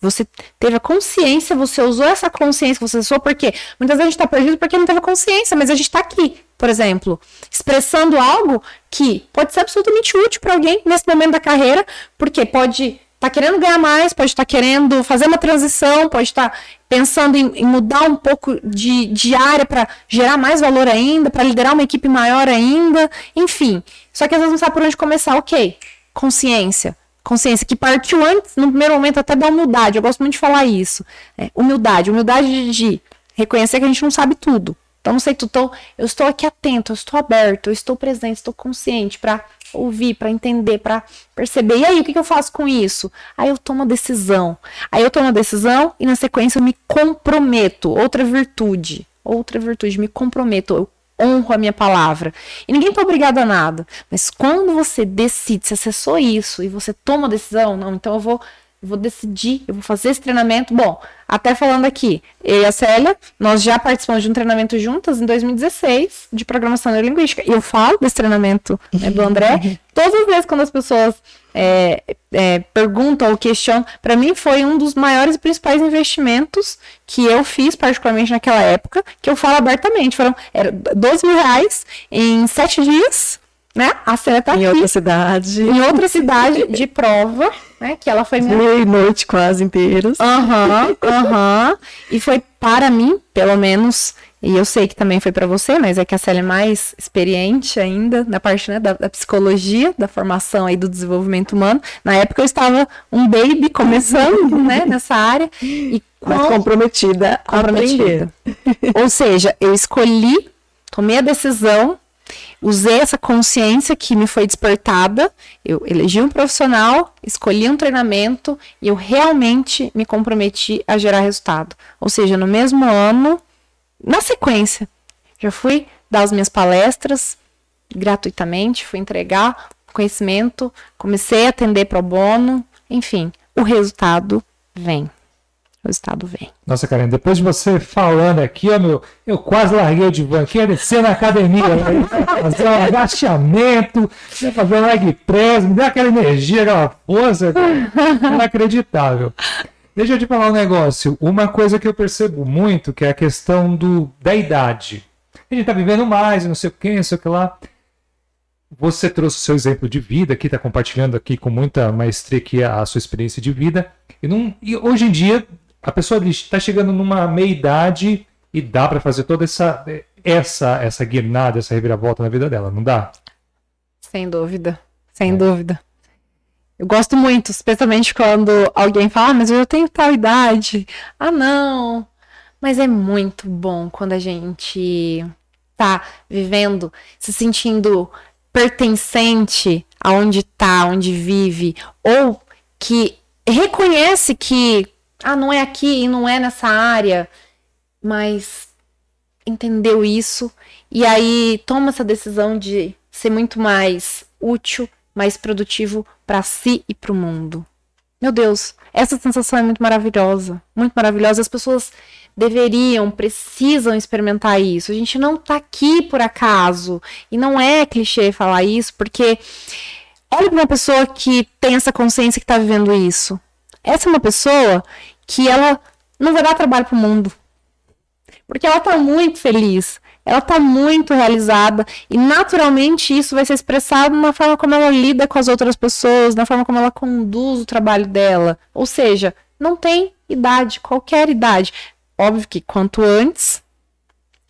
você teve a consciência, você usou essa consciência que você usou, porque muitas vezes a gente está perdido porque não teve a consciência, mas a gente está aqui, por exemplo, expressando algo que pode ser absolutamente útil para alguém nesse momento da carreira, porque pode tá querendo ganhar mais, pode estar tá querendo fazer uma transição, pode estar tá pensando em, em, mudar um pouco de, de área para gerar mais valor ainda, para liderar uma equipe maior ainda, enfim. Só que às vezes não sabe por onde começar. Ok, consciência. Consciência que partiu antes, no primeiro momento, até da humildade. Eu gosto muito de falar isso. É, humildade. Humildade de, de reconhecer que a gente não sabe tudo. Então, não sei tudo. Então, eu estou aqui atento, eu estou aberto, eu estou presente, estou consciente para ouvir, para entender, para perceber. E aí, o que, que, eu faço com isso? Aí eu tomo a decisão. Aí eu tomo a decisão e na sequência eu me comprometo. Outra virtude. Outra virtude, me comprometo. Eu honro a minha palavra. E ninguém tá obrigado a nada. Mas quando você decide, se acessou isso e você toma a decisão, não, então eu vou eu vou decidir, eu vou fazer esse treinamento. Bom, até falando aqui, eu e a Célia, nós já participamos de um treinamento juntas em 2016 de programação neurolinguística. E eu falo desse treinamento né, do André (laughs) todas as vezes quando as pessoas é, é, perguntam ou questionam. Para mim, foi um dos maiores e principais investimentos que eu fiz, particularmente naquela época, que eu falo abertamente. Foram era 12 mil reais em sete dias né? A Célia tá em aqui. outra cidade. Em outra cidade de prova, né? Que ela foi minha... noite quase inteiras. Aham, uhum, aham. Uhum. E foi para mim, pelo menos, e eu sei que também foi para você, mas é que a Célia é mais experiente ainda na parte né, da, da, psicologia, da formação aí do desenvolvimento humano. Na época eu estava um baby começando, né, (laughs) nessa área. E Mas comprometida, comprometida. Ou seja, eu escolhi, tomei a decisão usei essa consciência que me foi despertada, eu elegi um profissional, escolhi um treinamento e eu realmente me comprometi a gerar resultado. Ou seja, no mesmo ano, na sequência, já fui dar as minhas palestras gratuitamente, fui entregar conhecimento, comecei a atender pro bono, enfim, o resultado vem o resultado vem. Nossa, Karen, depois de você falando aqui, ó, meu, eu quase larguei o divã aqui, ia descer na academia, né? fazer um agachamento, fazer um leg press, me dá aquela energia, aquela força, inacreditável. Deixa eu te falar um negócio, uma coisa que eu percebo muito, que é a questão do, da idade. A gente tá vivendo mais, não sei o que, não sei o que lá. Você trouxe o seu exemplo de vida aqui, está compartilhando aqui com muita maestria aqui a, a sua experiência de vida. E, não, e hoje em dia a pessoa está chegando numa meia idade e dá para fazer toda essa essa essa guinada, essa reviravolta na vida dela, não dá? Sem dúvida, sem é. dúvida. Eu gosto muito, especialmente quando alguém fala, ah, mas eu tenho tal idade. Ah, não. Mas é muito bom quando a gente tá vivendo, se sentindo pertencente aonde tá, onde vive, ou que reconhece que ah, não é aqui e não é nessa área, mas entendeu isso e aí toma essa decisão de ser muito mais útil, mais produtivo para si e para o mundo. Meu Deus, essa sensação é muito maravilhosa, muito maravilhosa. As pessoas deveriam, precisam experimentar isso. A gente não tá aqui por acaso. E não é clichê falar isso, porque olha para uma pessoa que tem essa consciência que tá vivendo isso. Essa é uma pessoa que ela não vai dar trabalho para o mundo. Porque ela está muito feliz, ela está muito realizada e naturalmente isso vai ser expressado na forma como ela lida com as outras pessoas, na forma como ela conduz o trabalho dela. Ou seja, não tem idade, qualquer idade. Óbvio que quanto antes,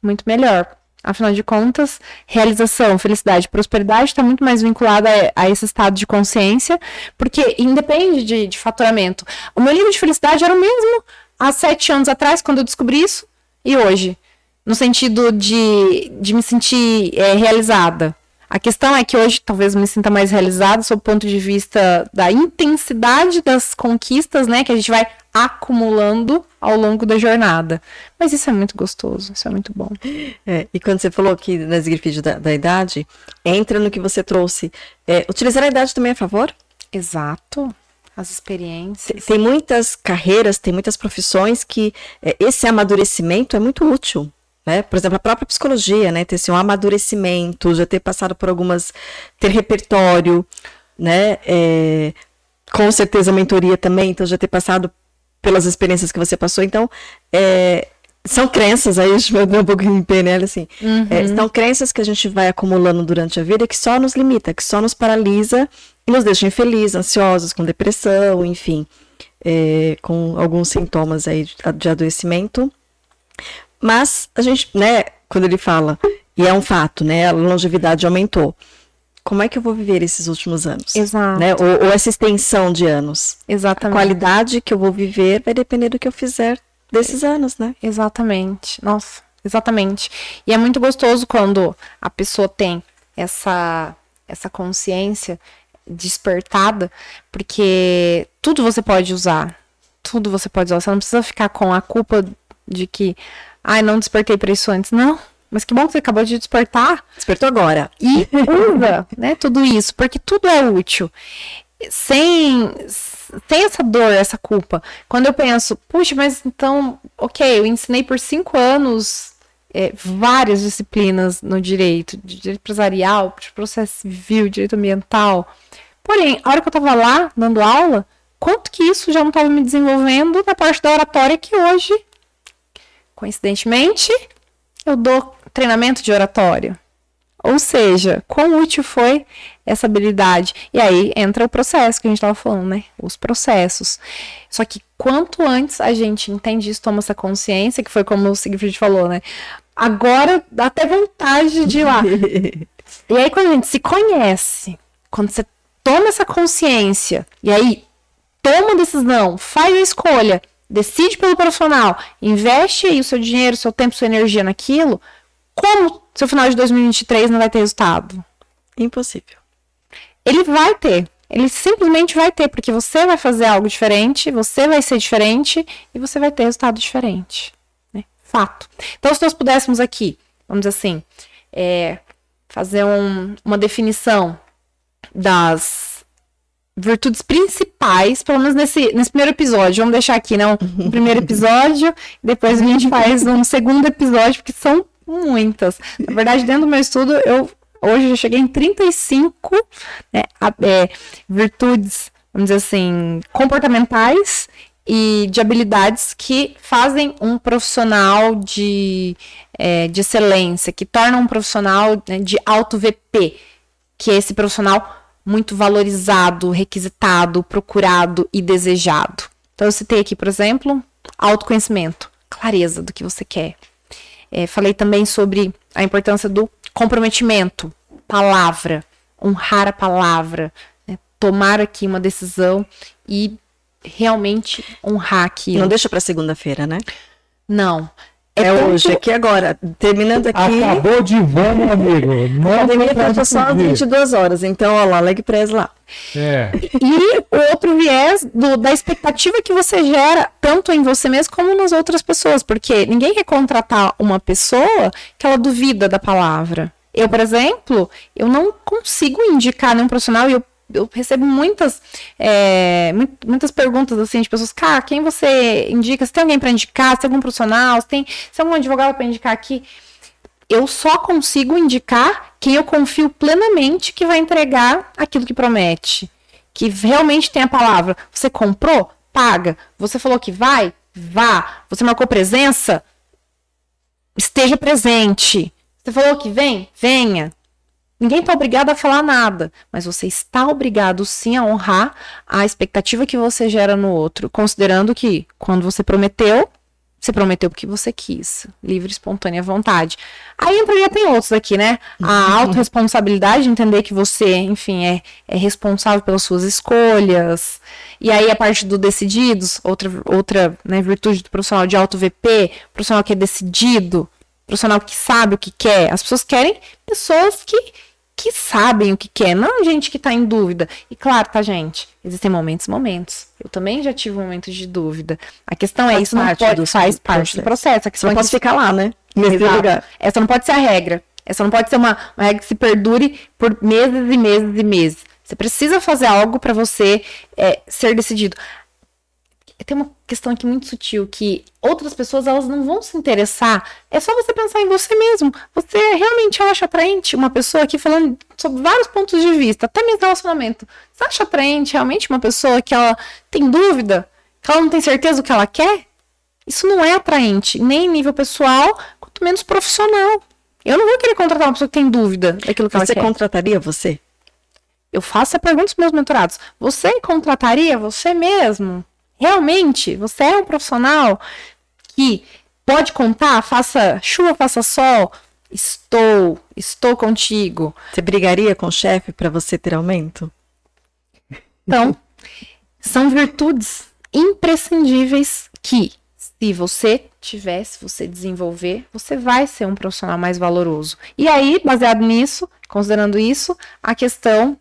muito melhor. Afinal de contas, realização, felicidade, prosperidade está muito mais vinculada a, esse estado de consciência, porque independe de, de faturamento. O meu nível de felicidade era o mesmo há sete anos atrás, quando eu descobri isso, e hoje. No sentido de, de me sentir é, realizada. A questão é que hoje talvez me sinta mais realizada sob o ponto de vista da intensidade das conquistas, né, que a gente vai acumulando ao longo da jornada. Mas isso é muito gostoso, isso é muito bom. É, e quando você falou aqui nas grifes da, da, idade, entra no que você trouxe. É, utilizar a idade também é a favor? Exato. As experiências. Tem, tem muitas carreiras, tem muitas profissões que é, esse amadurecimento é muito útil. Né? Por exemplo, a própria psicologia, né? Ter assim, um amadurecimento, já ter passado por algumas. ter repertório, né? É, com certeza mentoria também, então já ter passado pelas experiências que você passou. Então, é, são crenças, aí a gente vai um pouco em PNL, assim. Uhum. É, são crenças que a gente vai acumulando durante a vida que só nos limita, que só nos paralisa e nos deixa infelizes, ansiosos, com depressão, enfim, é, com alguns sintomas aí de adoecimento. Mas a gente, né, quando ele fala, e é um fato, né, a longevidade aumentou. Como é que eu vou viver esses últimos anos? Exato. Né? Ou, ou essa extensão de anos. Exatamente. A qualidade que eu vou viver vai depender do que eu fizer desses anos, né? Exatamente. Nossa, exatamente. E é muito gostoso quando a pessoa tem essa essa consciência despertada, porque tudo você pode usar. Tudo você pode usar. Você não precisa ficar com a culpa de que, ai, não despertei para isso antes. Não. Mas que bom que você acabou de despertar. Despertou agora. E usa, né, tudo isso, porque tudo é útil. Sem tem essa dor, essa culpa. Quando eu penso, puxa, mas então, ok, eu ensinei por cinco anos é, várias disciplinas no direito, de direito empresarial, de processo civil, direito ambiental. Porém, a hora que eu estava lá dando aula, quanto que isso já não estava me desenvolvendo na parte da oratória que hoje, coincidentemente, eu dou treinamento de oratória. Ou seja, quão útil foi essa habilidade? E aí entra o processo que a gente estava falando, né? Os processos. Só que quanto antes a gente entende isso, toma essa consciência, que foi como o Siegfried falou, né? Agora dá até vontade de ir lá. (laughs) e aí, quando a gente se conhece, quando você toma essa consciência, e aí toma decisão, faz a escolha, decide pelo profissional, investe aí o seu dinheiro, seu tempo, sua energia naquilo, como seu final de 2023 não vai ter resultado? Impossível. Ele vai ter. Ele simplesmente vai ter, porque você vai fazer algo diferente, você vai ser diferente e você vai ter resultado diferente. Né? Fato. Então, se nós pudéssemos aqui, vamos dizer assim, é, fazer um, uma definição das virtudes principais, pelo menos nesse, nesse primeiro episódio. Vamos deixar aqui, não? Né, um (laughs) primeiro episódio, depois a gente faz um segundo episódio, porque são muitas. Na verdade, dentro do meu estudo, eu hoje já cheguei em 35 né, é, virtudes, vamos dizer assim, comportamentais e de habilidades que fazem um profissional de, é, de excelência, que tornam um profissional né, de alto VP, que é esse profissional muito valorizado, requisitado, procurado e desejado. Então, eu citei aqui, por exemplo, autoconhecimento, clareza do que você quer, é, falei também sobre a importância do comprometimento, palavra, honrar a palavra, né? tomar aqui uma decisão e realmente honrar aqui. Não deixa para segunda-feira, né? Não. É, é hoje, aqui agora. Terminando aqui. Acabou de vão, meu amigo. (laughs) Não a pandemia tá só às 22 horas, então, ó lá, leg press lá. É. E o outro viés do, da expectativa que você gera, tanto em você mesmo como nas outras pessoas, porque ninguém quer contratar uma pessoa que ela duvida da palavra. Eu, por exemplo, eu não consigo indicar nenhum profissional e eu eu recebo muitas, é, muitas perguntas assim de pessoas, cara, quem você indica? Se tem alguém para indicar? Se tem algum profissional? Se tem, se tem algum advogado para indicar aqui? Eu só consigo indicar quem eu confio plenamente que vai entregar aquilo que promete. Que realmente tem a palavra. Você comprou? Paga. Você falou que vai? Vá. Você marcou presença? Esteja presente. Você falou que vem? Venha. Ninguém está obrigado a falar nada, mas você está obrigado sim a honrar a expectativa que você gera no outro, considerando que quando você prometeu, você prometeu porque você quis, livre, espontânea vontade. Aí entraria tem outros aqui, né? A autorresponsabilidade, entender que você, enfim, é, é responsável pelas suas escolhas. E aí a parte do decididos, outra, outra né, virtude do profissional de auto VP, profissional que é decidido, profissional que sabe o que quer. As pessoas querem pessoas que que sabem o que quer, não gente que tá em dúvida. E claro, tá, gente? Existem momentos momentos. Eu também já tive um momento de dúvida. A questão é, faz é, isso não pode, do, faz parte do processo. A questão não é pode ficar lá, né? Nesse Exato. lugar. Essa não pode ser a regra. Essa não pode ser uma, uma regra que se perdure por meses e meses e meses. Você precisa fazer algo para você é, ser decidido. Tem uma questão aqui muito sutil que outras pessoas elas não vão se interessar. É só você pensar em você mesmo. Você realmente acha atraente uma pessoa aqui falando sobre vários pontos de vista, até mesmo relacionamento. Você acha atraente realmente uma pessoa que ela tem dúvida, que ela não tem certeza do que ela quer? Isso não é atraente, nem em nível pessoal, quanto menos profissional. Eu não vou querer contratar uma pessoa que tem dúvida daquilo que Você ela quer. contrataria você? Eu faço a pergunta aos meus mentorados. Você contrataria você mesmo? Realmente, você é um profissional que pode contar, faça chuva, faça sol. Estou, estou contigo. Você brigaria com o chefe para você ter aumento? Então, (laughs) são virtudes imprescindíveis que, se você tiver, se você desenvolver, você vai ser um profissional mais valoroso. E aí, baseado nisso, considerando isso, a questão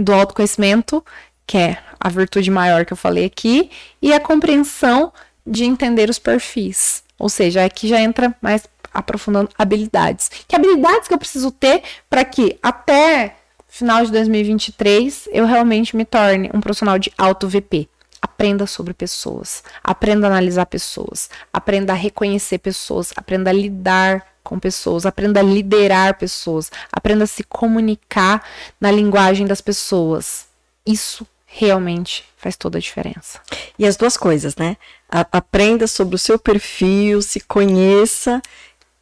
do autoconhecimento, que é a virtude maior que eu falei aqui, e a compreensão de entender os perfis. Ou seja, aqui já entra mais aprofundando habilidades. Que habilidades que eu preciso ter para que até final de 2023 eu realmente me torne um profissional de alto VP. Aprenda sobre pessoas, aprenda a analisar pessoas, aprenda a reconhecer pessoas, aprenda a lidar com pessoas, aprenda a liderar pessoas, aprenda a se comunicar na linguagem das pessoas. Isso realmente faz toda a diferença. E as duas coisas, né? Aprenda sobre o seu perfil, se conheça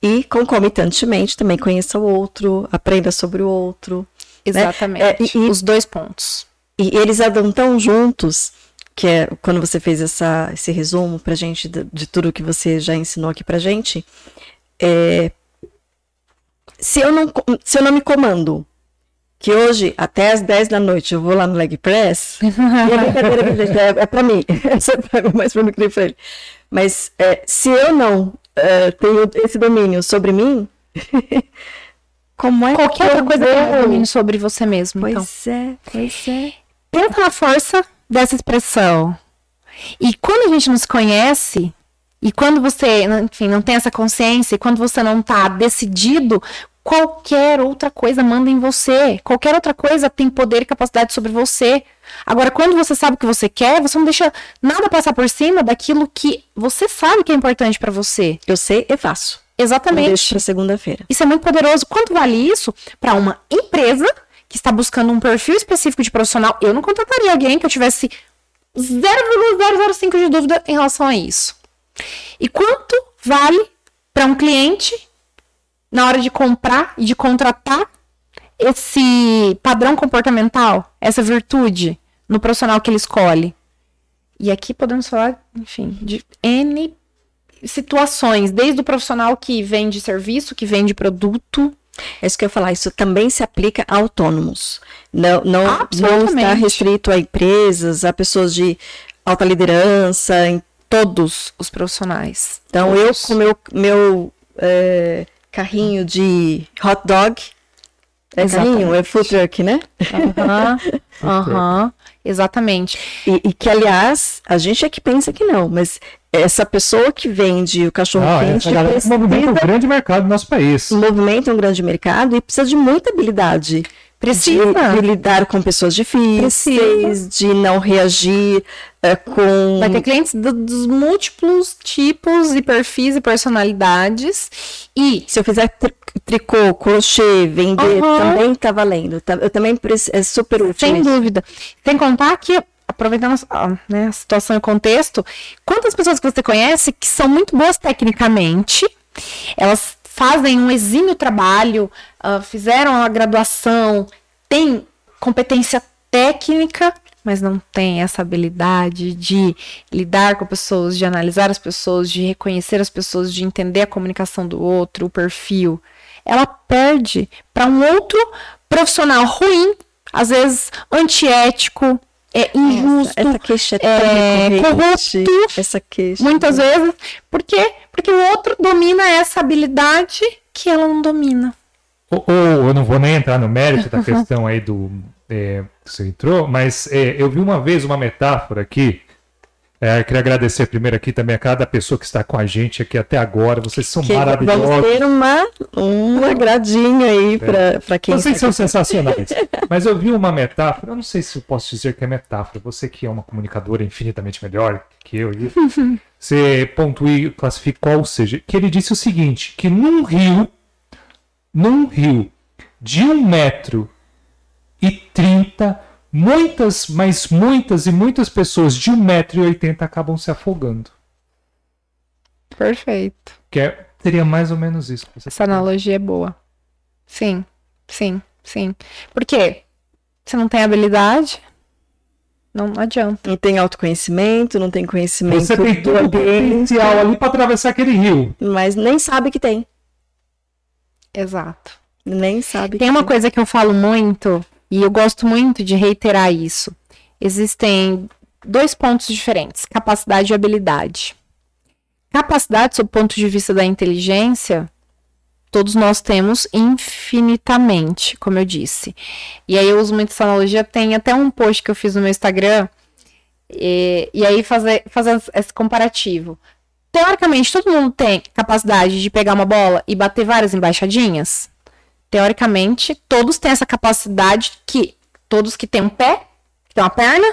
e concomitantemente também conheça o outro, aprenda sobre o outro. Exatamente. Né? É, e, Os dois pontos. E eles andam tão juntos que é quando você fez essa, esse resumo pra gente de, de tudo que você já ensinou aqui pra gente. É, se, eu não, se eu não me comando, que hoje, até às 10 da noite, eu vou lá no leg press, e a brincadeira que gente, é, é pra mim, (laughs) é mais pra mim que ele. Mas é, se eu não é, tenho esse domínio sobre mim, (laughs) como é Qualquer que outra eu coisa vou... é domínio sobre você mesmo. Pois então. é, pois é. Pensa na força dessa expressão. E quando a gente não se conhece, e quando você, enfim, não tem essa consciência, e quando você não tá decidido, qualquer outra coisa manda em você. Qualquer outra coisa tem poder e capacidade sobre você. Agora, quando você sabe o que você quer, você não deixa nada passar por cima daquilo que você sabe que é importante para você. Eu sei e faço. Exatamente. Deixo para segunda-feira. Isso é muito poderoso. Quanto vale isso para uma empresa que está buscando um perfil específico de profissional? Eu não contrataria alguém que eu tivesse 0,005 de dúvida em relação a isso. E quanto vale para um cliente na hora de comprar e de contratar esse padrão comportamental, essa virtude no profissional que ele escolhe? E aqui podemos falar, enfim, de N situações, desde o profissional que vende serviço, que vende produto. É isso que eu ia falar, isso também se aplica a autônomos. Não, não, não está restrito a empresas, a pessoas de alta liderança, em todos os profissionais. Então, todos. eu com meu, meu é, carrinho de hot dog, é Exatamente. carrinho, é food truck, né? Aham, uhum, uhum, exatamente. E, e, que, aliás, a gente é que pensa que não, mas essa pessoa que vende o cachorro não, quente essa precisa, movimenta um grande mercado no nosso país. Movimenta um grande mercado e precisa de muita habilidade. Precisa. De, de lidar com pessoas difíceis, Precisa. de não reagir uh, com. Vai ter clientes do, dos múltiplos tipos e perfis e personalidades. E. Se eu fizer tricô, crochê, vender, uhum. também tá valendo. Eu também é super útil. Sem isso. dúvida. Sem contar que aproveitando a, né, a situação e o contexto, quantas pessoas que você conhece que são muito boas tecnicamente, elas fazem um exímio trabalho, uh, fizeram a graduação, têm competência técnica, mas não tem essa habilidade de lidar com pessoas, de analisar as pessoas, de reconhecer as pessoas, de entender a comunicação do outro, o perfil. Ela perde para um outro profissional ruim, às vezes antiético, é injusto, essa, essa queixa é, é corrupto, essa queixa. muitas vezes. Por quê? Porque o outro domina essa habilidade que ela não domina. Ou, ou eu não vou nem entrar no mérito da questão aí do é, que você entrou, mas é, eu vi uma vez uma metáfora aqui É, eu queria agradecer primeiro aqui também a cada pessoa que está com a gente aqui até agora. Vocês são Que maravilhosos. vamos ter uma, um agradinho aí para para quem Vocês está são sensacionais. (laughs) Mas eu vi uma metáfora, eu não sei se eu posso dizer que é metáfora. Você que é uma comunicadora infinitamente melhor que eu, (laughs) você pontua e classifica qual seja. Que ele disse o seguinte: que num rio, num rio de um metro e trinta, muitas, mas muitas e muitas pessoas de um metro e oitenta acabam se afogando. Perfeito. Que é, seria mais ou menos isso. Essa analogia é boa. Sim, sim, sim. Por quê? Você não tem habilidade? Não adianta. Não tem autoconhecimento, não tem conhecimento Você tem do todo o potencial ali para atravessar aquele rio. mas nem sabe que tem. Exato. Nem sabe Tem que uma coisa que eu falo muito, e eu gosto muito de reiterar isso. Existem dois pontos diferentes: capacidade e habilidade. Capacidade, sob o ponto de vista da inteligência, todos nós temos infinitamente, como eu disse. E aí eu uso muito essa analogia. Tem até um post que eu fiz no meu Instagram, e, e aí fazer, fazer esse comparativo. Teoricamente, todo mundo tem capacidade de pegar uma bola e bater várias embaixadinhas? Teoricamente, todos têm essa capacidade que todos que têm um pé, que tem uma perna,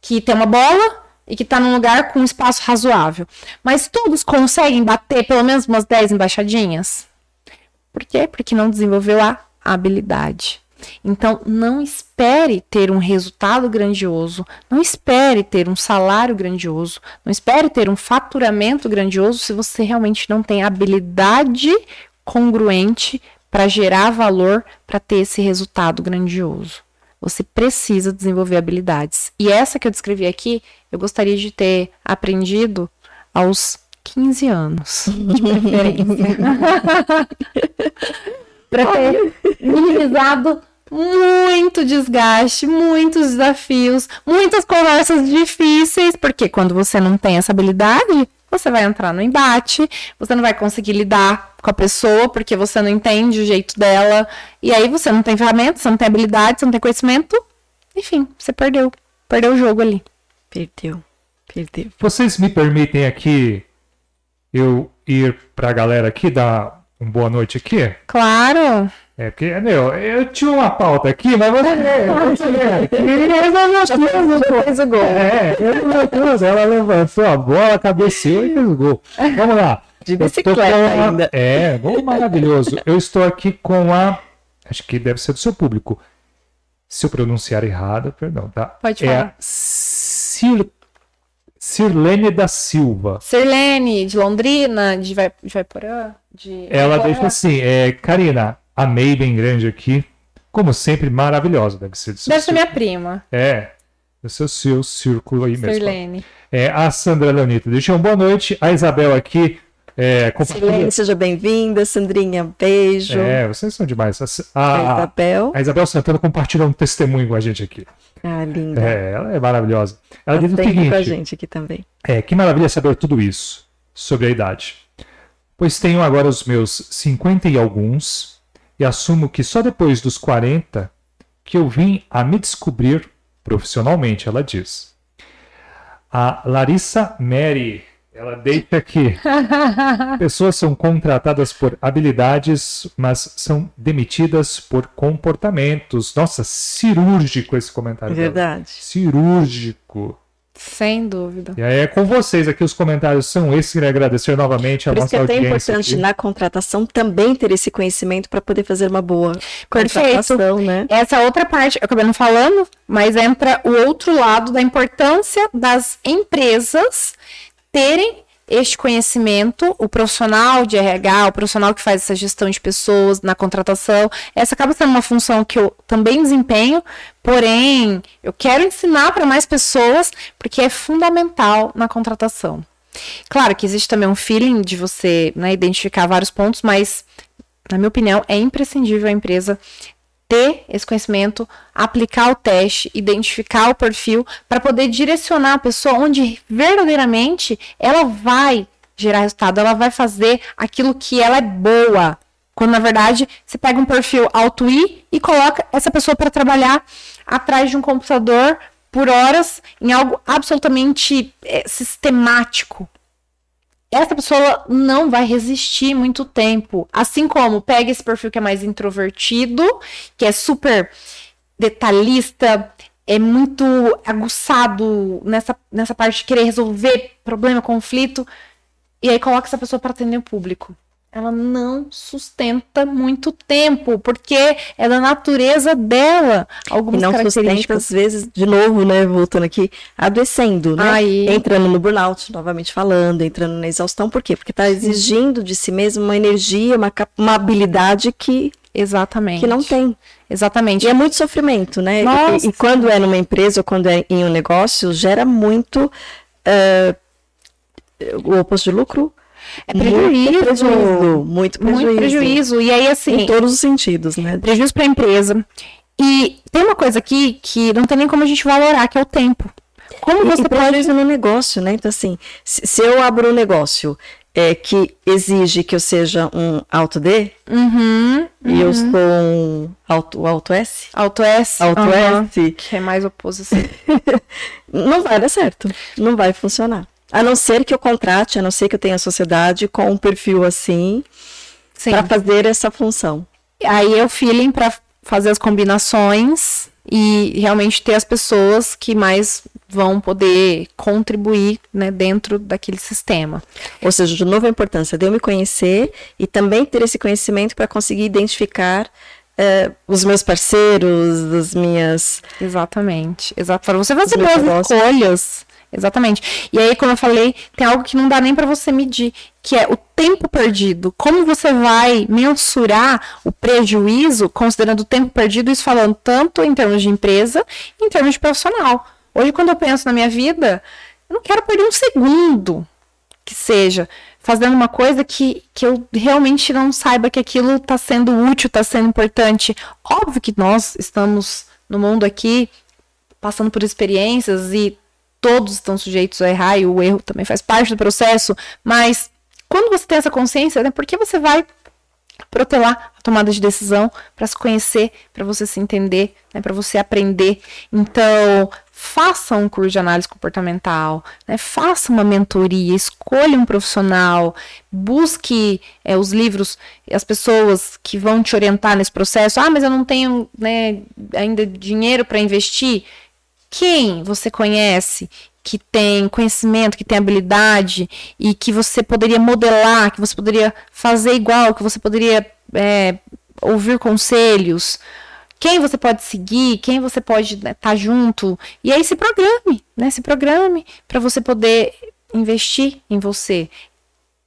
que tem uma bola e que tá num lugar com um espaço razoável. Mas todos conseguem bater pelo menos umas 10 embaixadinhas? Por quê? Porque não desenvolveu a habilidade. Então, não espere ter um resultado grandioso, não espere ter um salário grandioso, não espere ter um faturamento grandioso se você realmente não tem habilidade congruente para gerar valor para ter esse resultado grandioso. Você precisa desenvolver habilidades. E essa que eu descrevi aqui, eu gostaria de ter aprendido aos 15 anos, de (laughs) preferência. (laughs) para ter minimizado muito desgaste, muitos desafios, muitas conversas difíceis, porque quando você não tem essa habilidade, você vai entrar no embate, você não vai conseguir lidar com a pessoa porque você não entende o jeito dela, e aí você não tem ferramentas, você não tem habilidade, você não tem conhecimento, enfim, você perdeu, perdeu o jogo ali. Perdeu. Perdeu. Vocês me permitem aqui eu ir pra galera aqui dar uma boa noite aqui? Claro. É porque, meu, eu tinha uma pauta aqui, mas você queria (laughs) resolver as coisas, pô. Fez o gol. É. Ela levantou a bola, cabeceou e fez o gol. Vamos lá. De bicicleta a- ainda. É, gol maravilhoso. Eu estou aqui com a. Acho que deve ser do seu público. Se eu pronunciar errado, perdão, tá? Pode É falar. a Cir... Cirlene da Silva. Sirlene, de Londrina, de Vai- de Vaiporã, de... Ela Vaiporã. deixa assim, é, Karina, amei bem grande aqui. Como sempre, maravilhosa. Deve ser do seu Deve ser minha prima, É, do seu, seu círculo aí mesmo. Sirlene. É, a Sandra Leonita, deixa uma boa noite. A Isabel aqui. É, compartilha- Silene, seja bem-vinda. Sandrinha, beijo. É, vocês são demais. A, A a, Isabel. a Isabel Santana compartilha um testemunho com a gente aqui. Ah, linda. É, ela é maravilhosa. Ela diz o sempre com a seguinte: gente aqui também. é, que maravilha saber tudo isso sobre a idade. Pois tenho agora os meus 50 e alguns, e assumo que só depois dos 40 que eu vim a me descobrir profissionalmente, ela diz. A Larissa Mary, ela deixa aqui. (laughs) Pessoas são contratadas por habilidades, mas são demitidas por comportamentos. Nossa, cirúrgico esse comentário. dela. Verdade. Cirúrgico. Sem dúvida. E aí é com vocês aqui, os comentários são esses. Queria agradecer novamente a Por isso nossa que é tão audiência. importante aqui. na contratação também ter esse conhecimento para poder fazer uma boa Perfeito. contratação, né? Essa outra parte, eu acabei não falando, mas entra o outro lado da importância das empresas terem este conhecimento, o profissional de RH, o profissional que faz essa gestão de pessoas na contratação. Essa acaba sendo uma função que eu também desempenho, porém, eu quero ensinar para mais pessoas, porque é fundamental na contratação. Claro que existe também um feeling de você né, identificar vários pontos, mas, na minha opinião, é imprescindível a empresa ter esse conhecimento, aplicar o teste, identificar o perfil, para poder direcionar a pessoa onde verdadeiramente ela vai gerar resultado, ela vai fazer aquilo que ela é boa. Quando na verdade você pega um perfil alto I e coloca essa pessoa para trabalhar atrás de um computador por horas em algo absolutamente é, sistemático. Essa pessoa não vai resistir muito tempo. Assim como pega esse perfil que é mais introvertido, que é super detalhista, é muito aguçado nessa, nessa parte de querer resolver problema, conflito, e aí coloca essa pessoa para atender o público ela não sustenta muito tempo, porque é da natureza dela algumas e não sustenta, às vezes, de novo, né, voltando aqui, adoecendo, né? Aí... Entrando no burnout, novamente falando, entrando na exaustão, por quê? Porque está exigindo de si mesmo uma energia, uma, uma habilidade que Exatamente. Que não tem. Exatamente. E é muito sofrimento, né? Nossa. E, e, quando é numa empresa ou quando é em um negócio, gera muito uh, o oposto de lucro, é prejuízo. Muito prejuízo. Muito prejuízo. Muito prejuízo. E aí, assim. Em todos os sentidos, né? Prejuízo para a empresa. E tem uma coisa aqui que não tem nem como a gente valorar, que é o tempo. Como você e pode fazer no negócio, né? Então, assim, se, eu abro um negócio é, que exige que eu seja um alto D, uhum, e eu sou um alto, alto S, alto S, alto uhum, S, que é mais oposição, (laughs) não vai dar certo, não vai funcionar. A não ser que eu contrate, a não ser que eu tenha sociedade com um perfil assim para fazer essa função. Aí é o feeling para fazer as combinações e realmente ter as pessoas que mais vão poder contribuir né, dentro daquele sistema. Ou seja, de novo a importância de eu me conhecer e também ter esse conhecimento para conseguir identificar uh, os meus parceiros, as minhas. Exatamente. Exato. Para você fazer boas escolhas Exatamente. E aí, como eu falei, tem algo que não dá nem para você medir, que é o tempo perdido. Como você vai mensurar o prejuízo considerando o tempo perdido, isso falando tanto em termos de empresa, em termos de profissional. Hoje, quando eu penso na minha vida, eu não quero perder um segundo que seja fazendo uma coisa que, que eu realmente não saiba que aquilo está sendo útil, está sendo importante. Óbvio que nós estamos no mundo aqui passando por experiências e todos estão sujeitos a errar e o erro também faz parte do processo, mas quando você tem essa consciência, né, por que você vai protelar a tomada de decisão para se conhecer, para você se entender, né, para você aprender. Então, faça um curso de análise comportamental, né, faça uma mentoria, escolha um profissional, busque é, os livros, as pessoas que vão te orientar nesse processo. Ah, mas eu não tenho né, ainda dinheiro para investir. Quem você conhece que tem conhecimento, que tem habilidade e que você poderia modelar, que você poderia fazer igual, que você poderia é, ouvir conselhos? Quem você pode seguir, quem você pode estar né, tá junto. E aí se programe, né? Se programe para você poder investir em você.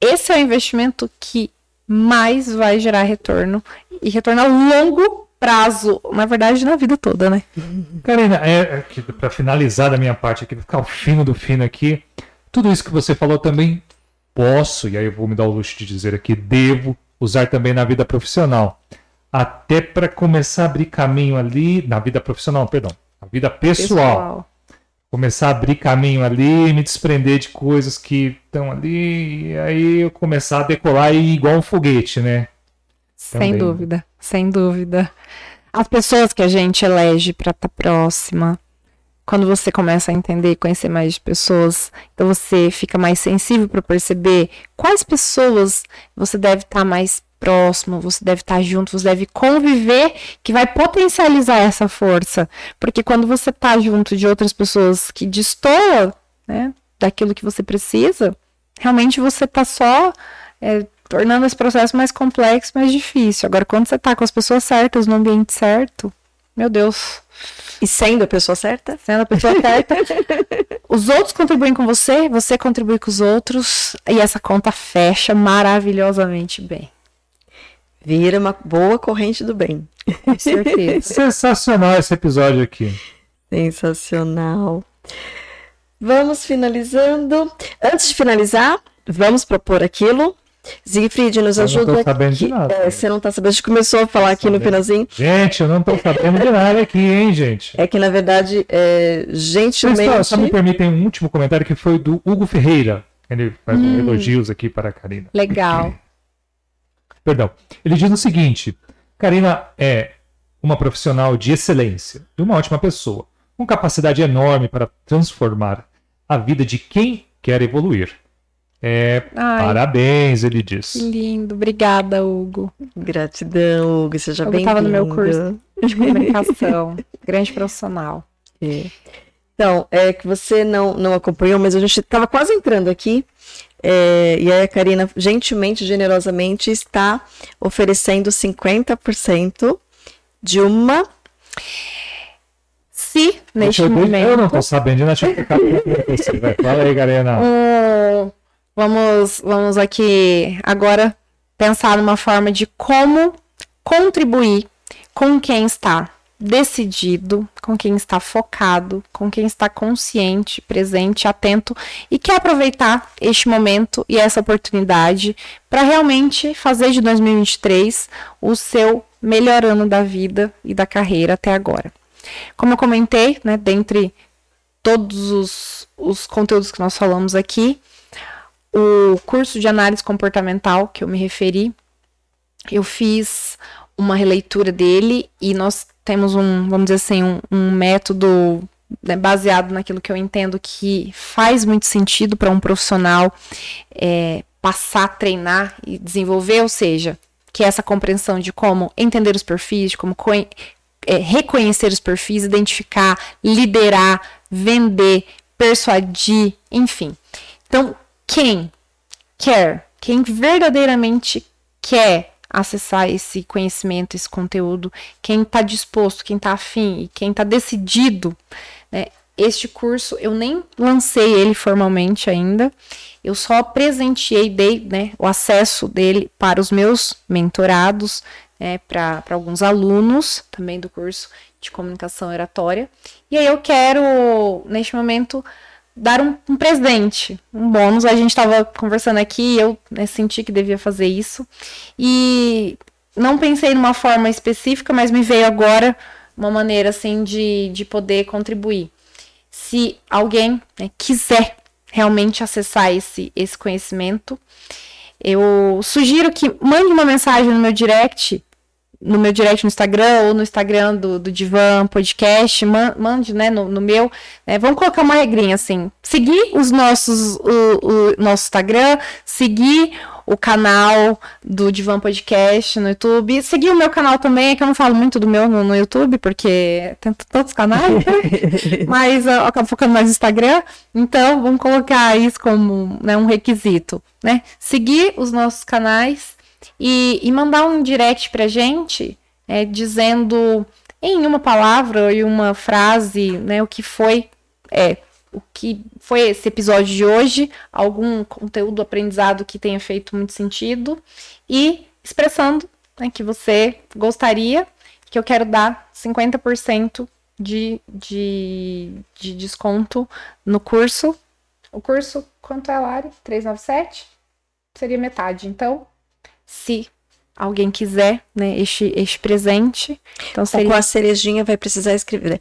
Esse é o investimento que mais vai gerar retorno e retorno a longo prazo, na verdade, na vida toda, né? Karina, é, é para finalizar da minha parte aqui, ficar o fino do fino aqui, tudo isso que você falou também posso, e aí eu vou me dar o luxo de dizer aqui, devo usar também na vida profissional. Até para começar a abrir caminho ali, na vida profissional, perdão, na vida pessoal. pessoal. Começar a abrir caminho ali, me desprender de coisas que estão ali, e aí eu começar a decolar igual um foguete, né? Sem dúvida, sem dúvida. As pessoas que a gente elege para estar tá próxima, quando você começa a entender e conhecer mais de pessoas, então você fica mais sensível para perceber quais pessoas você deve estar tá mais próximo, você deve estar tá junto, você deve conviver, que vai potencializar essa força. Porque quando você está junto de outras pessoas que destoam né, daquilo que você precisa, realmente você está só é, tornando esse processo mais complexo, mais difícil. Agora, quando você tá com as pessoas certas, no ambiente certo, meu Deus. E sendo a pessoa certa? Sendo a pessoa certa. (laughs) os outros contribuem com você, você contribui com os outros, e essa conta fecha maravilhosamente bem. Vira uma boa corrente do bem. Com certeza. (laughs) Sensacional esse episódio aqui. Sensacional. Vamos finalizando. Antes de finalizar, vamos propor aquilo Siegfried, nos eu ajuda. Não tô sabendo de nada. É, você não tá sabendo. A gente começou a falar aqui sabendo. no finalzinho. Gente, eu não tô sabendo de nada aqui, hein, gente? É que, na verdade, é, gentilmente. Mas só, só me permitem um último comentário que foi do Hugo Ferreira. Ele faz hum. elogios aqui para a Karina. Legal. Perdão. Ele diz o seguinte: Karina é uma profissional de excelência, de uma ótima pessoa. com capacidade enorme para transformar a vida de quem quer evoluir. É, Ai. parabéns, ele diz. Que lindo. Obrigada, Hugo. Gratidão, Hugo. Seja bem-vindo. tava no meu curso. De comunicação. (laughs) Grande profissional. É. Então, é que você não, não acompanhou, mas a gente estava quase entrando aqui. é, e aí a Karina, gentilmente, generosamente, está oferecendo 50% de uma. Se, neste eu, momento... eu não tô sabendo, eu pra (laughs) você. Vai. Fala aí, Garena. um- vamos, vamos aqui agora pensar numa forma de como contribuir com quem está decidido, com quem está focado, com quem está consciente, presente, atento e quer aproveitar este momento e essa oportunidade para realmente fazer de 2023 o seu melhor ano da vida e da carreira até agora. Como eu comentei, né, dentre todos os, os conteúdos que nós falamos aqui, o curso de análise comportamental que eu me referi, eu fiz uma releitura dele e nós temos um, vamos dizer assim, um, um método né, baseado naquilo que eu entendo que faz muito sentido para um profissional é, passar treinar e desenvolver, ou seja, que é essa compreensão de como entender os perfis, de como co- é, reconhecer os perfis, identificar, liderar, vender, persuadir, enfim. Então, quem quer, quem verdadeiramente quer acessar esse conhecimento, esse conteúdo, quem está disposto, quem está afim e quem está decidido, né? Este curso eu nem lancei ele formalmente ainda, eu só presenteei, dei né, o acesso dele para os meus mentorados, né, para alguns alunos também do curso de comunicação oratória. E aí eu quero, neste momento, dar um, um presente, um bônus. A gente estava conversando aqui, eu né, senti que devia fazer isso. E não pensei numa forma específica, mas me veio agora uma maneira assim de, de poder contribuir. Se alguém né, quiser realmente acessar esse, esse conhecimento, eu sugiro que mande uma mensagem no meu direct, no meu direct no Instagram ou no Instagram do, do Divan Podcast, man- mande, né, no, no meu. né, vamos colocar uma regrinha assim: seguir os nossos, o, o nosso Instagram, seguir o canal do Divan Podcast no YouTube, seguir o meu canal também, é que eu não falo muito do meu no, no YouTube, porque tem tantos canais, né? (laughs) mas eu acabo focando mais no Instagram, então vamos colocar isso como né, um requisito, né? Seguir os nossos canais e, e mandar um direct pra gente, é, dizendo em uma palavra e uma frase, né, o que foi é, o que foi esse episódio de hoje, algum conteúdo aprendizado que tenha feito muito sentido e expressando né, que você gostaria que eu quero dar 50% de, de, de desconto no curso. O curso, quanto é, Lari? 397? Seria metade. Então, se alguém quiser né, este, este presente, então Com seria a cerejinha vai precisar escrever,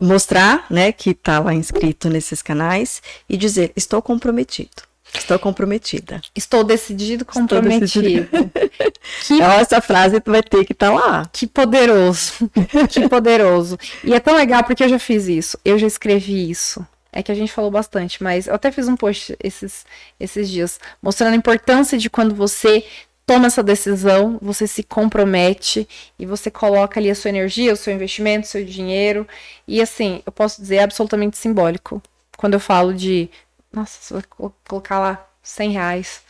mostrar, né, que está lá inscrito nesses canais e dizer: estou comprometido, estou comprometida. estou decidido, comprometido. decidido. (laughs) que Então, essa frase tu vai ter que estar lá. Que poderoso. (laughs) que poderoso. E é tão legal porque eu já fiz isso. Eu já escrevi isso. É que a gente falou bastante, mas eu até fiz um post esses, esses dias mostrando a importância de quando você toma essa decisão, você se compromete e você coloca ali a sua energia, o seu investimento, o seu dinheiro. E assim, eu posso dizer é absolutamente simbólico. Quando eu falo de, nossa, eu colo- colocar lá 100 reais,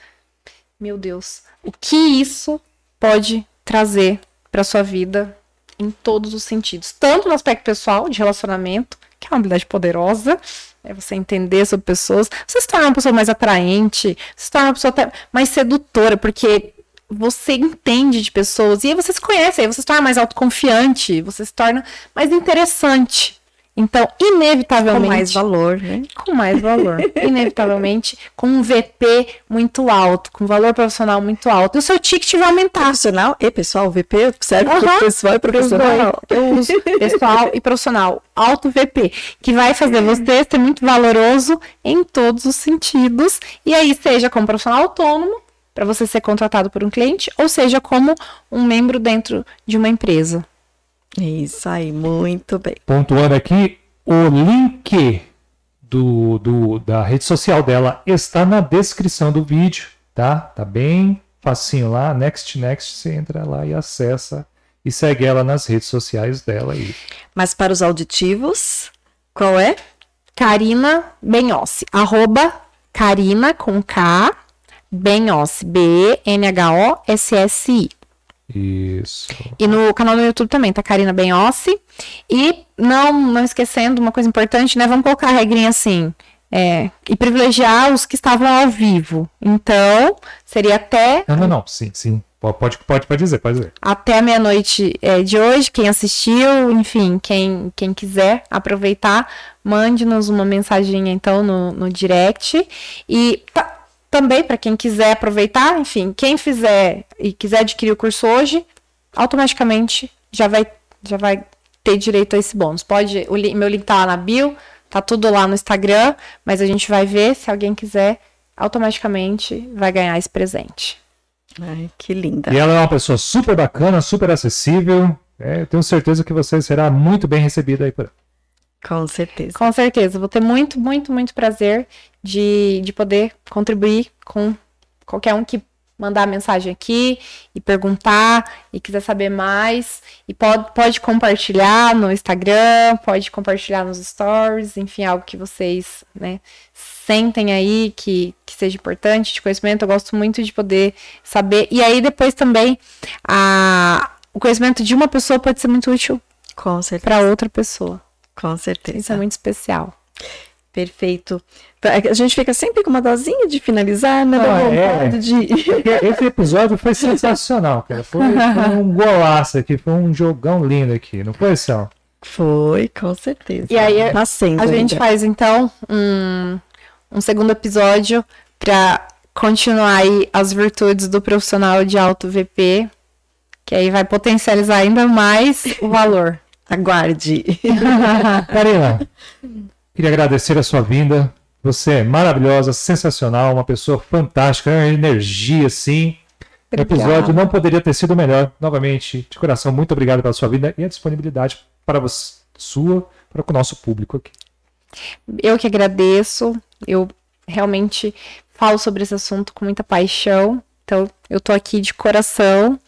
meu Deus, o que isso pode trazer para sua vida em todos os sentidos, tanto no aspecto pessoal, de relacionamento, que é uma habilidade poderosa, é você entender sobre pessoas, você se torna uma pessoa mais atraente, você se torna uma pessoa até mais sedutora, porque você entende de pessoas e aí você se conhece, aí você se torna mais autoconfiante, você se torna mais interessante. Então, Com inevitavelmente mais valor, né? com mais valor. (laughs) Inevitavelmente, com um VP muito alto, com valor profissional muito alto. E o seu ticket vai aumentar. Profissional e pessoal, VP, serve para Aham. pessoal e Pros dois. profissional. Eu uso (laughs) pessoal e profissional. Alto VP, que vai fazer você ser muito valoroso em todos os sentidos. E aí, seja como profissional autônomo, para você ser contratado por um cliente, ou seja como um membro dentro de uma empresa. Isso aí, muito bem. Pontuando aqui, O link do, do, da rede social dela está na descrição do vídeo, tá? Tá bem facinho lá, next, next, você entra lá e acessa e segue ela nas redes sociais dela aí. Mas para os auditivos, qual é? Karina Benhossi, arroba Karina com K, Benhossi, B-E-N-H-O-S-S-I. Isso. E no canal do YouTube também, tá Karina Benhossi. E não, não esquecendo uma coisa importante, né? Vamos colocar a regrinha assim. É, e privilegiar os que estavam ao vivo. Então, seria até. Não, não, não. Sim, sim. Pode, pode, pode dizer, pode dizer. Até a meia-noite é, de hoje, quem assistiu, enfim, quem, quem quiser aproveitar, mande-nos uma mensagem então no, no direct. E tá, também, para quem quiser aproveitar, enfim, quem fizer e quiser adquirir o curso hoje, automaticamente já vai, já vai ter direito a esse bônus. Pode, o meu link tá lá na bio, tá tudo lá no Instagram, mas a gente vai ver se alguém quiser, automaticamente vai ganhar esse presente. Ai, que linda. E ela é uma pessoa super bacana, super acessível. É, tenho certeza que você será muito bem recebida aí por ela. Com certeza. Com certeza. Vou ter muito, muito, muito prazer de, de poder contribuir com qualquer um que mandar mensagem aqui e perguntar e quiser saber mais. E pode, pode compartilhar no Instagram, pode compartilhar nos stories, enfim, algo que vocês né, sentem aí que, que seja importante de conhecimento. Eu gosto muito de poder saber. E aí depois também a, o conhecimento de uma pessoa pode ser muito útil para outra pessoa. Com certeza. Isso é muito especial. Perfeito. A gente fica sempre com uma dosinha de finalizar, né? Ah, é. de... Esse episódio foi sensacional, cara. Foi, foi, um (laughs) golaço aqui, foi um jogão lindo aqui, não foi, Sal? Foi, com certeza. E aí tá a gente faz então um, um segundo episódio para continuar aí as virtudes do profissional de alto VP, que aí vai potencializar ainda mais o valor. (laughs) Aguarde. Karina, (laughs) queria agradecer a sua vinda. Você é maravilhosa, sensacional, uma pessoa fantástica, uma energia, sim. O episódio não poderia ter sido melhor. Novamente, de coração, muito obrigado pela sua vida e a disponibilidade para você, sua, para o nosso público aqui. Eu que agradeço. Eu realmente falo sobre esse assunto com muita paixão. Então, eu tô aqui de coração.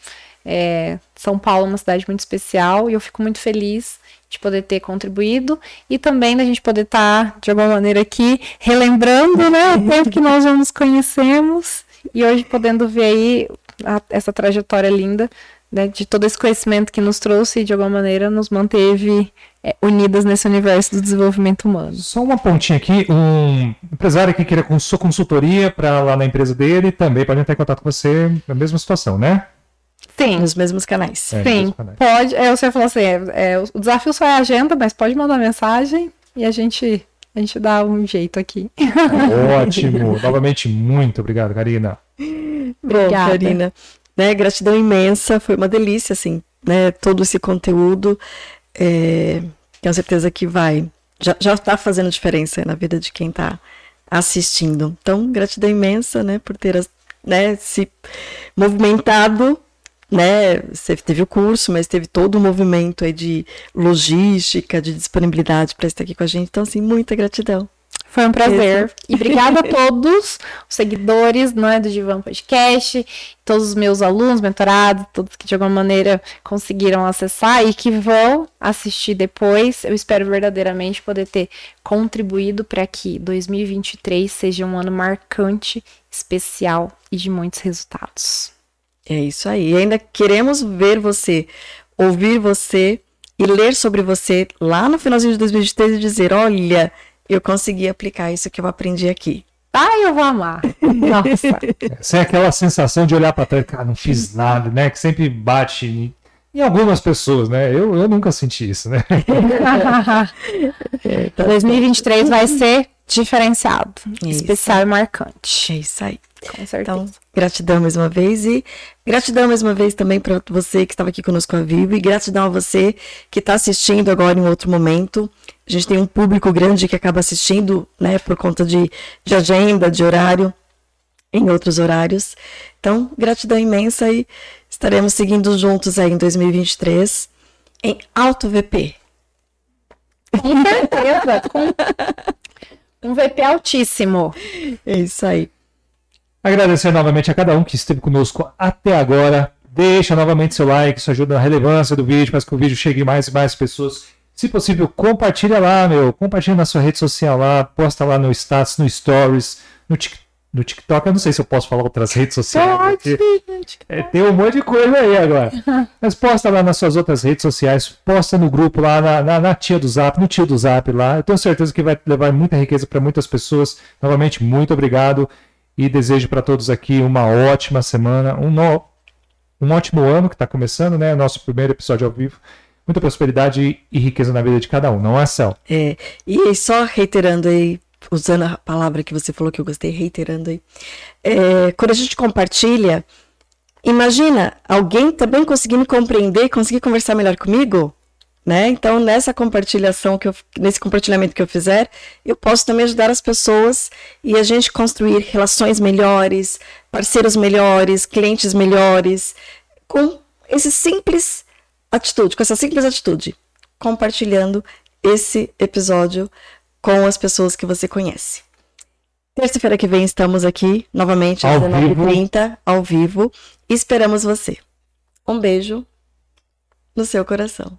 É, São Paulo é uma cidade muito especial e eu fico muito feliz de poder ter contribuído e também da gente poder estar, tá, de alguma maneira, aqui relembrando né, o tempo que nós já nos conhecemos e hoje podendo ver aí a, essa trajetória linda né, de todo esse conhecimento que nos trouxe e de alguma maneira nos manteve é, unidas nesse universo do desenvolvimento humano. Só uma pontinha aqui, um empresário que queira sua consultoria para lá na empresa dele também pode entrar em contato com você na mesma situação, né? Sim. Nos mesmos canais. É, Sim, canais. pode. É, você falou assim, é, é, o desafio só é a agenda, mas pode mandar mensagem e a gente, a gente dá um jeito aqui. Ótimo. (laughs) Novamente, muito obrigado, Karina. Bom, Karina. Né, gratidão imensa, foi uma delícia, assim, né, todo esse conteúdo. É, tenho certeza que vai, já, já tá fazendo diferença na vida de quem está assistindo. Então, gratidão imensa, né, por ter né, se movimentado né, você teve o curso, mas teve todo o movimento aí de logística, de disponibilidade para estar aqui com a gente. Então, assim, muita gratidão. Foi um prazer. E obrigada a todos os seguidores não é, do Divan Podcast, todos os meus alunos, mentorados, todos que de alguma maneira conseguiram acessar e que vão assistir depois. Eu espero verdadeiramente poder ter contribuído para que 2023 seja um ano marcante, especial e de muitos resultados. É isso aí. E ainda queremos ver você, ouvir você e ler sobre você lá no finalzinho de 2023 e dizer: olha, eu consegui aplicar isso que eu aprendi aqui. Ai, eu vou amar. Nossa. Sem aquela sensação de olhar para trás, cara, não fiz nada, né? Que sempre bate em, em algumas pessoas, né? Eu, eu nunca senti isso, né? (laughs) 2023 vai ser diferenciado, isso. especial e marcante. É isso aí. Com certeza. Então, gratidão mais uma vez e gratidão mais uma vez também para você que estava aqui conosco ao vivo e gratidão a você que está assistindo agora em outro momento. A gente tem um público grande que acaba assistindo, né, por conta de, de agenda, de horário, em outros horários. Então, gratidão imensa e estaremos seguindo juntos aí em 2023 em Alto VP. Com certeza. com (laughs) um VP altíssimo. É isso aí. Agradecer novamente a cada um que esteve conosco até agora. Deixa novamente seu like, isso ajuda na relevância do vídeo, para que o vídeo chegue mais e mais pessoas. Se possível, compartilha lá, meu. Compartilha na sua rede social lá, posta lá no status, no stories, no TikTok no TikTok, eu não sei se eu posso falar outras redes sociais. É, tem um monte de coisa aí agora. (laughs) Mas posta lá nas suas outras redes sociais, posta no grupo lá, na, na, na, tia do Zap, no tio do Zap lá. Eu tenho certeza que vai levar muita riqueza para muitas pessoas. Novamente, muito obrigado e desejo para todos aqui uma ótima semana, um, no, um ótimo ano que está começando, né? Nosso primeiro episódio ao vivo. Muita prosperidade e riqueza na vida de cada um, não é, Céu? É, e só reiterando aí usando a palavra que você falou que eu gostei, reiterando aí. É, quando a gente compartilha, imagina alguém também conseguindo compreender, conseguir conversar melhor comigo, né? Então, nessa compartilhação que eu, nesse compartilhamento que eu fizer, eu posso também ajudar as pessoas e a gente construir relações melhores, parceiros melhores, clientes melhores, com esse simples atitude, com essa simples atitude, compartilhando esse episódio com as pessoas que você conhece. Terça-feira que vem estamos aqui novamente às 19h30, ao vivo. Esperamos você. Um beijo no seu coração.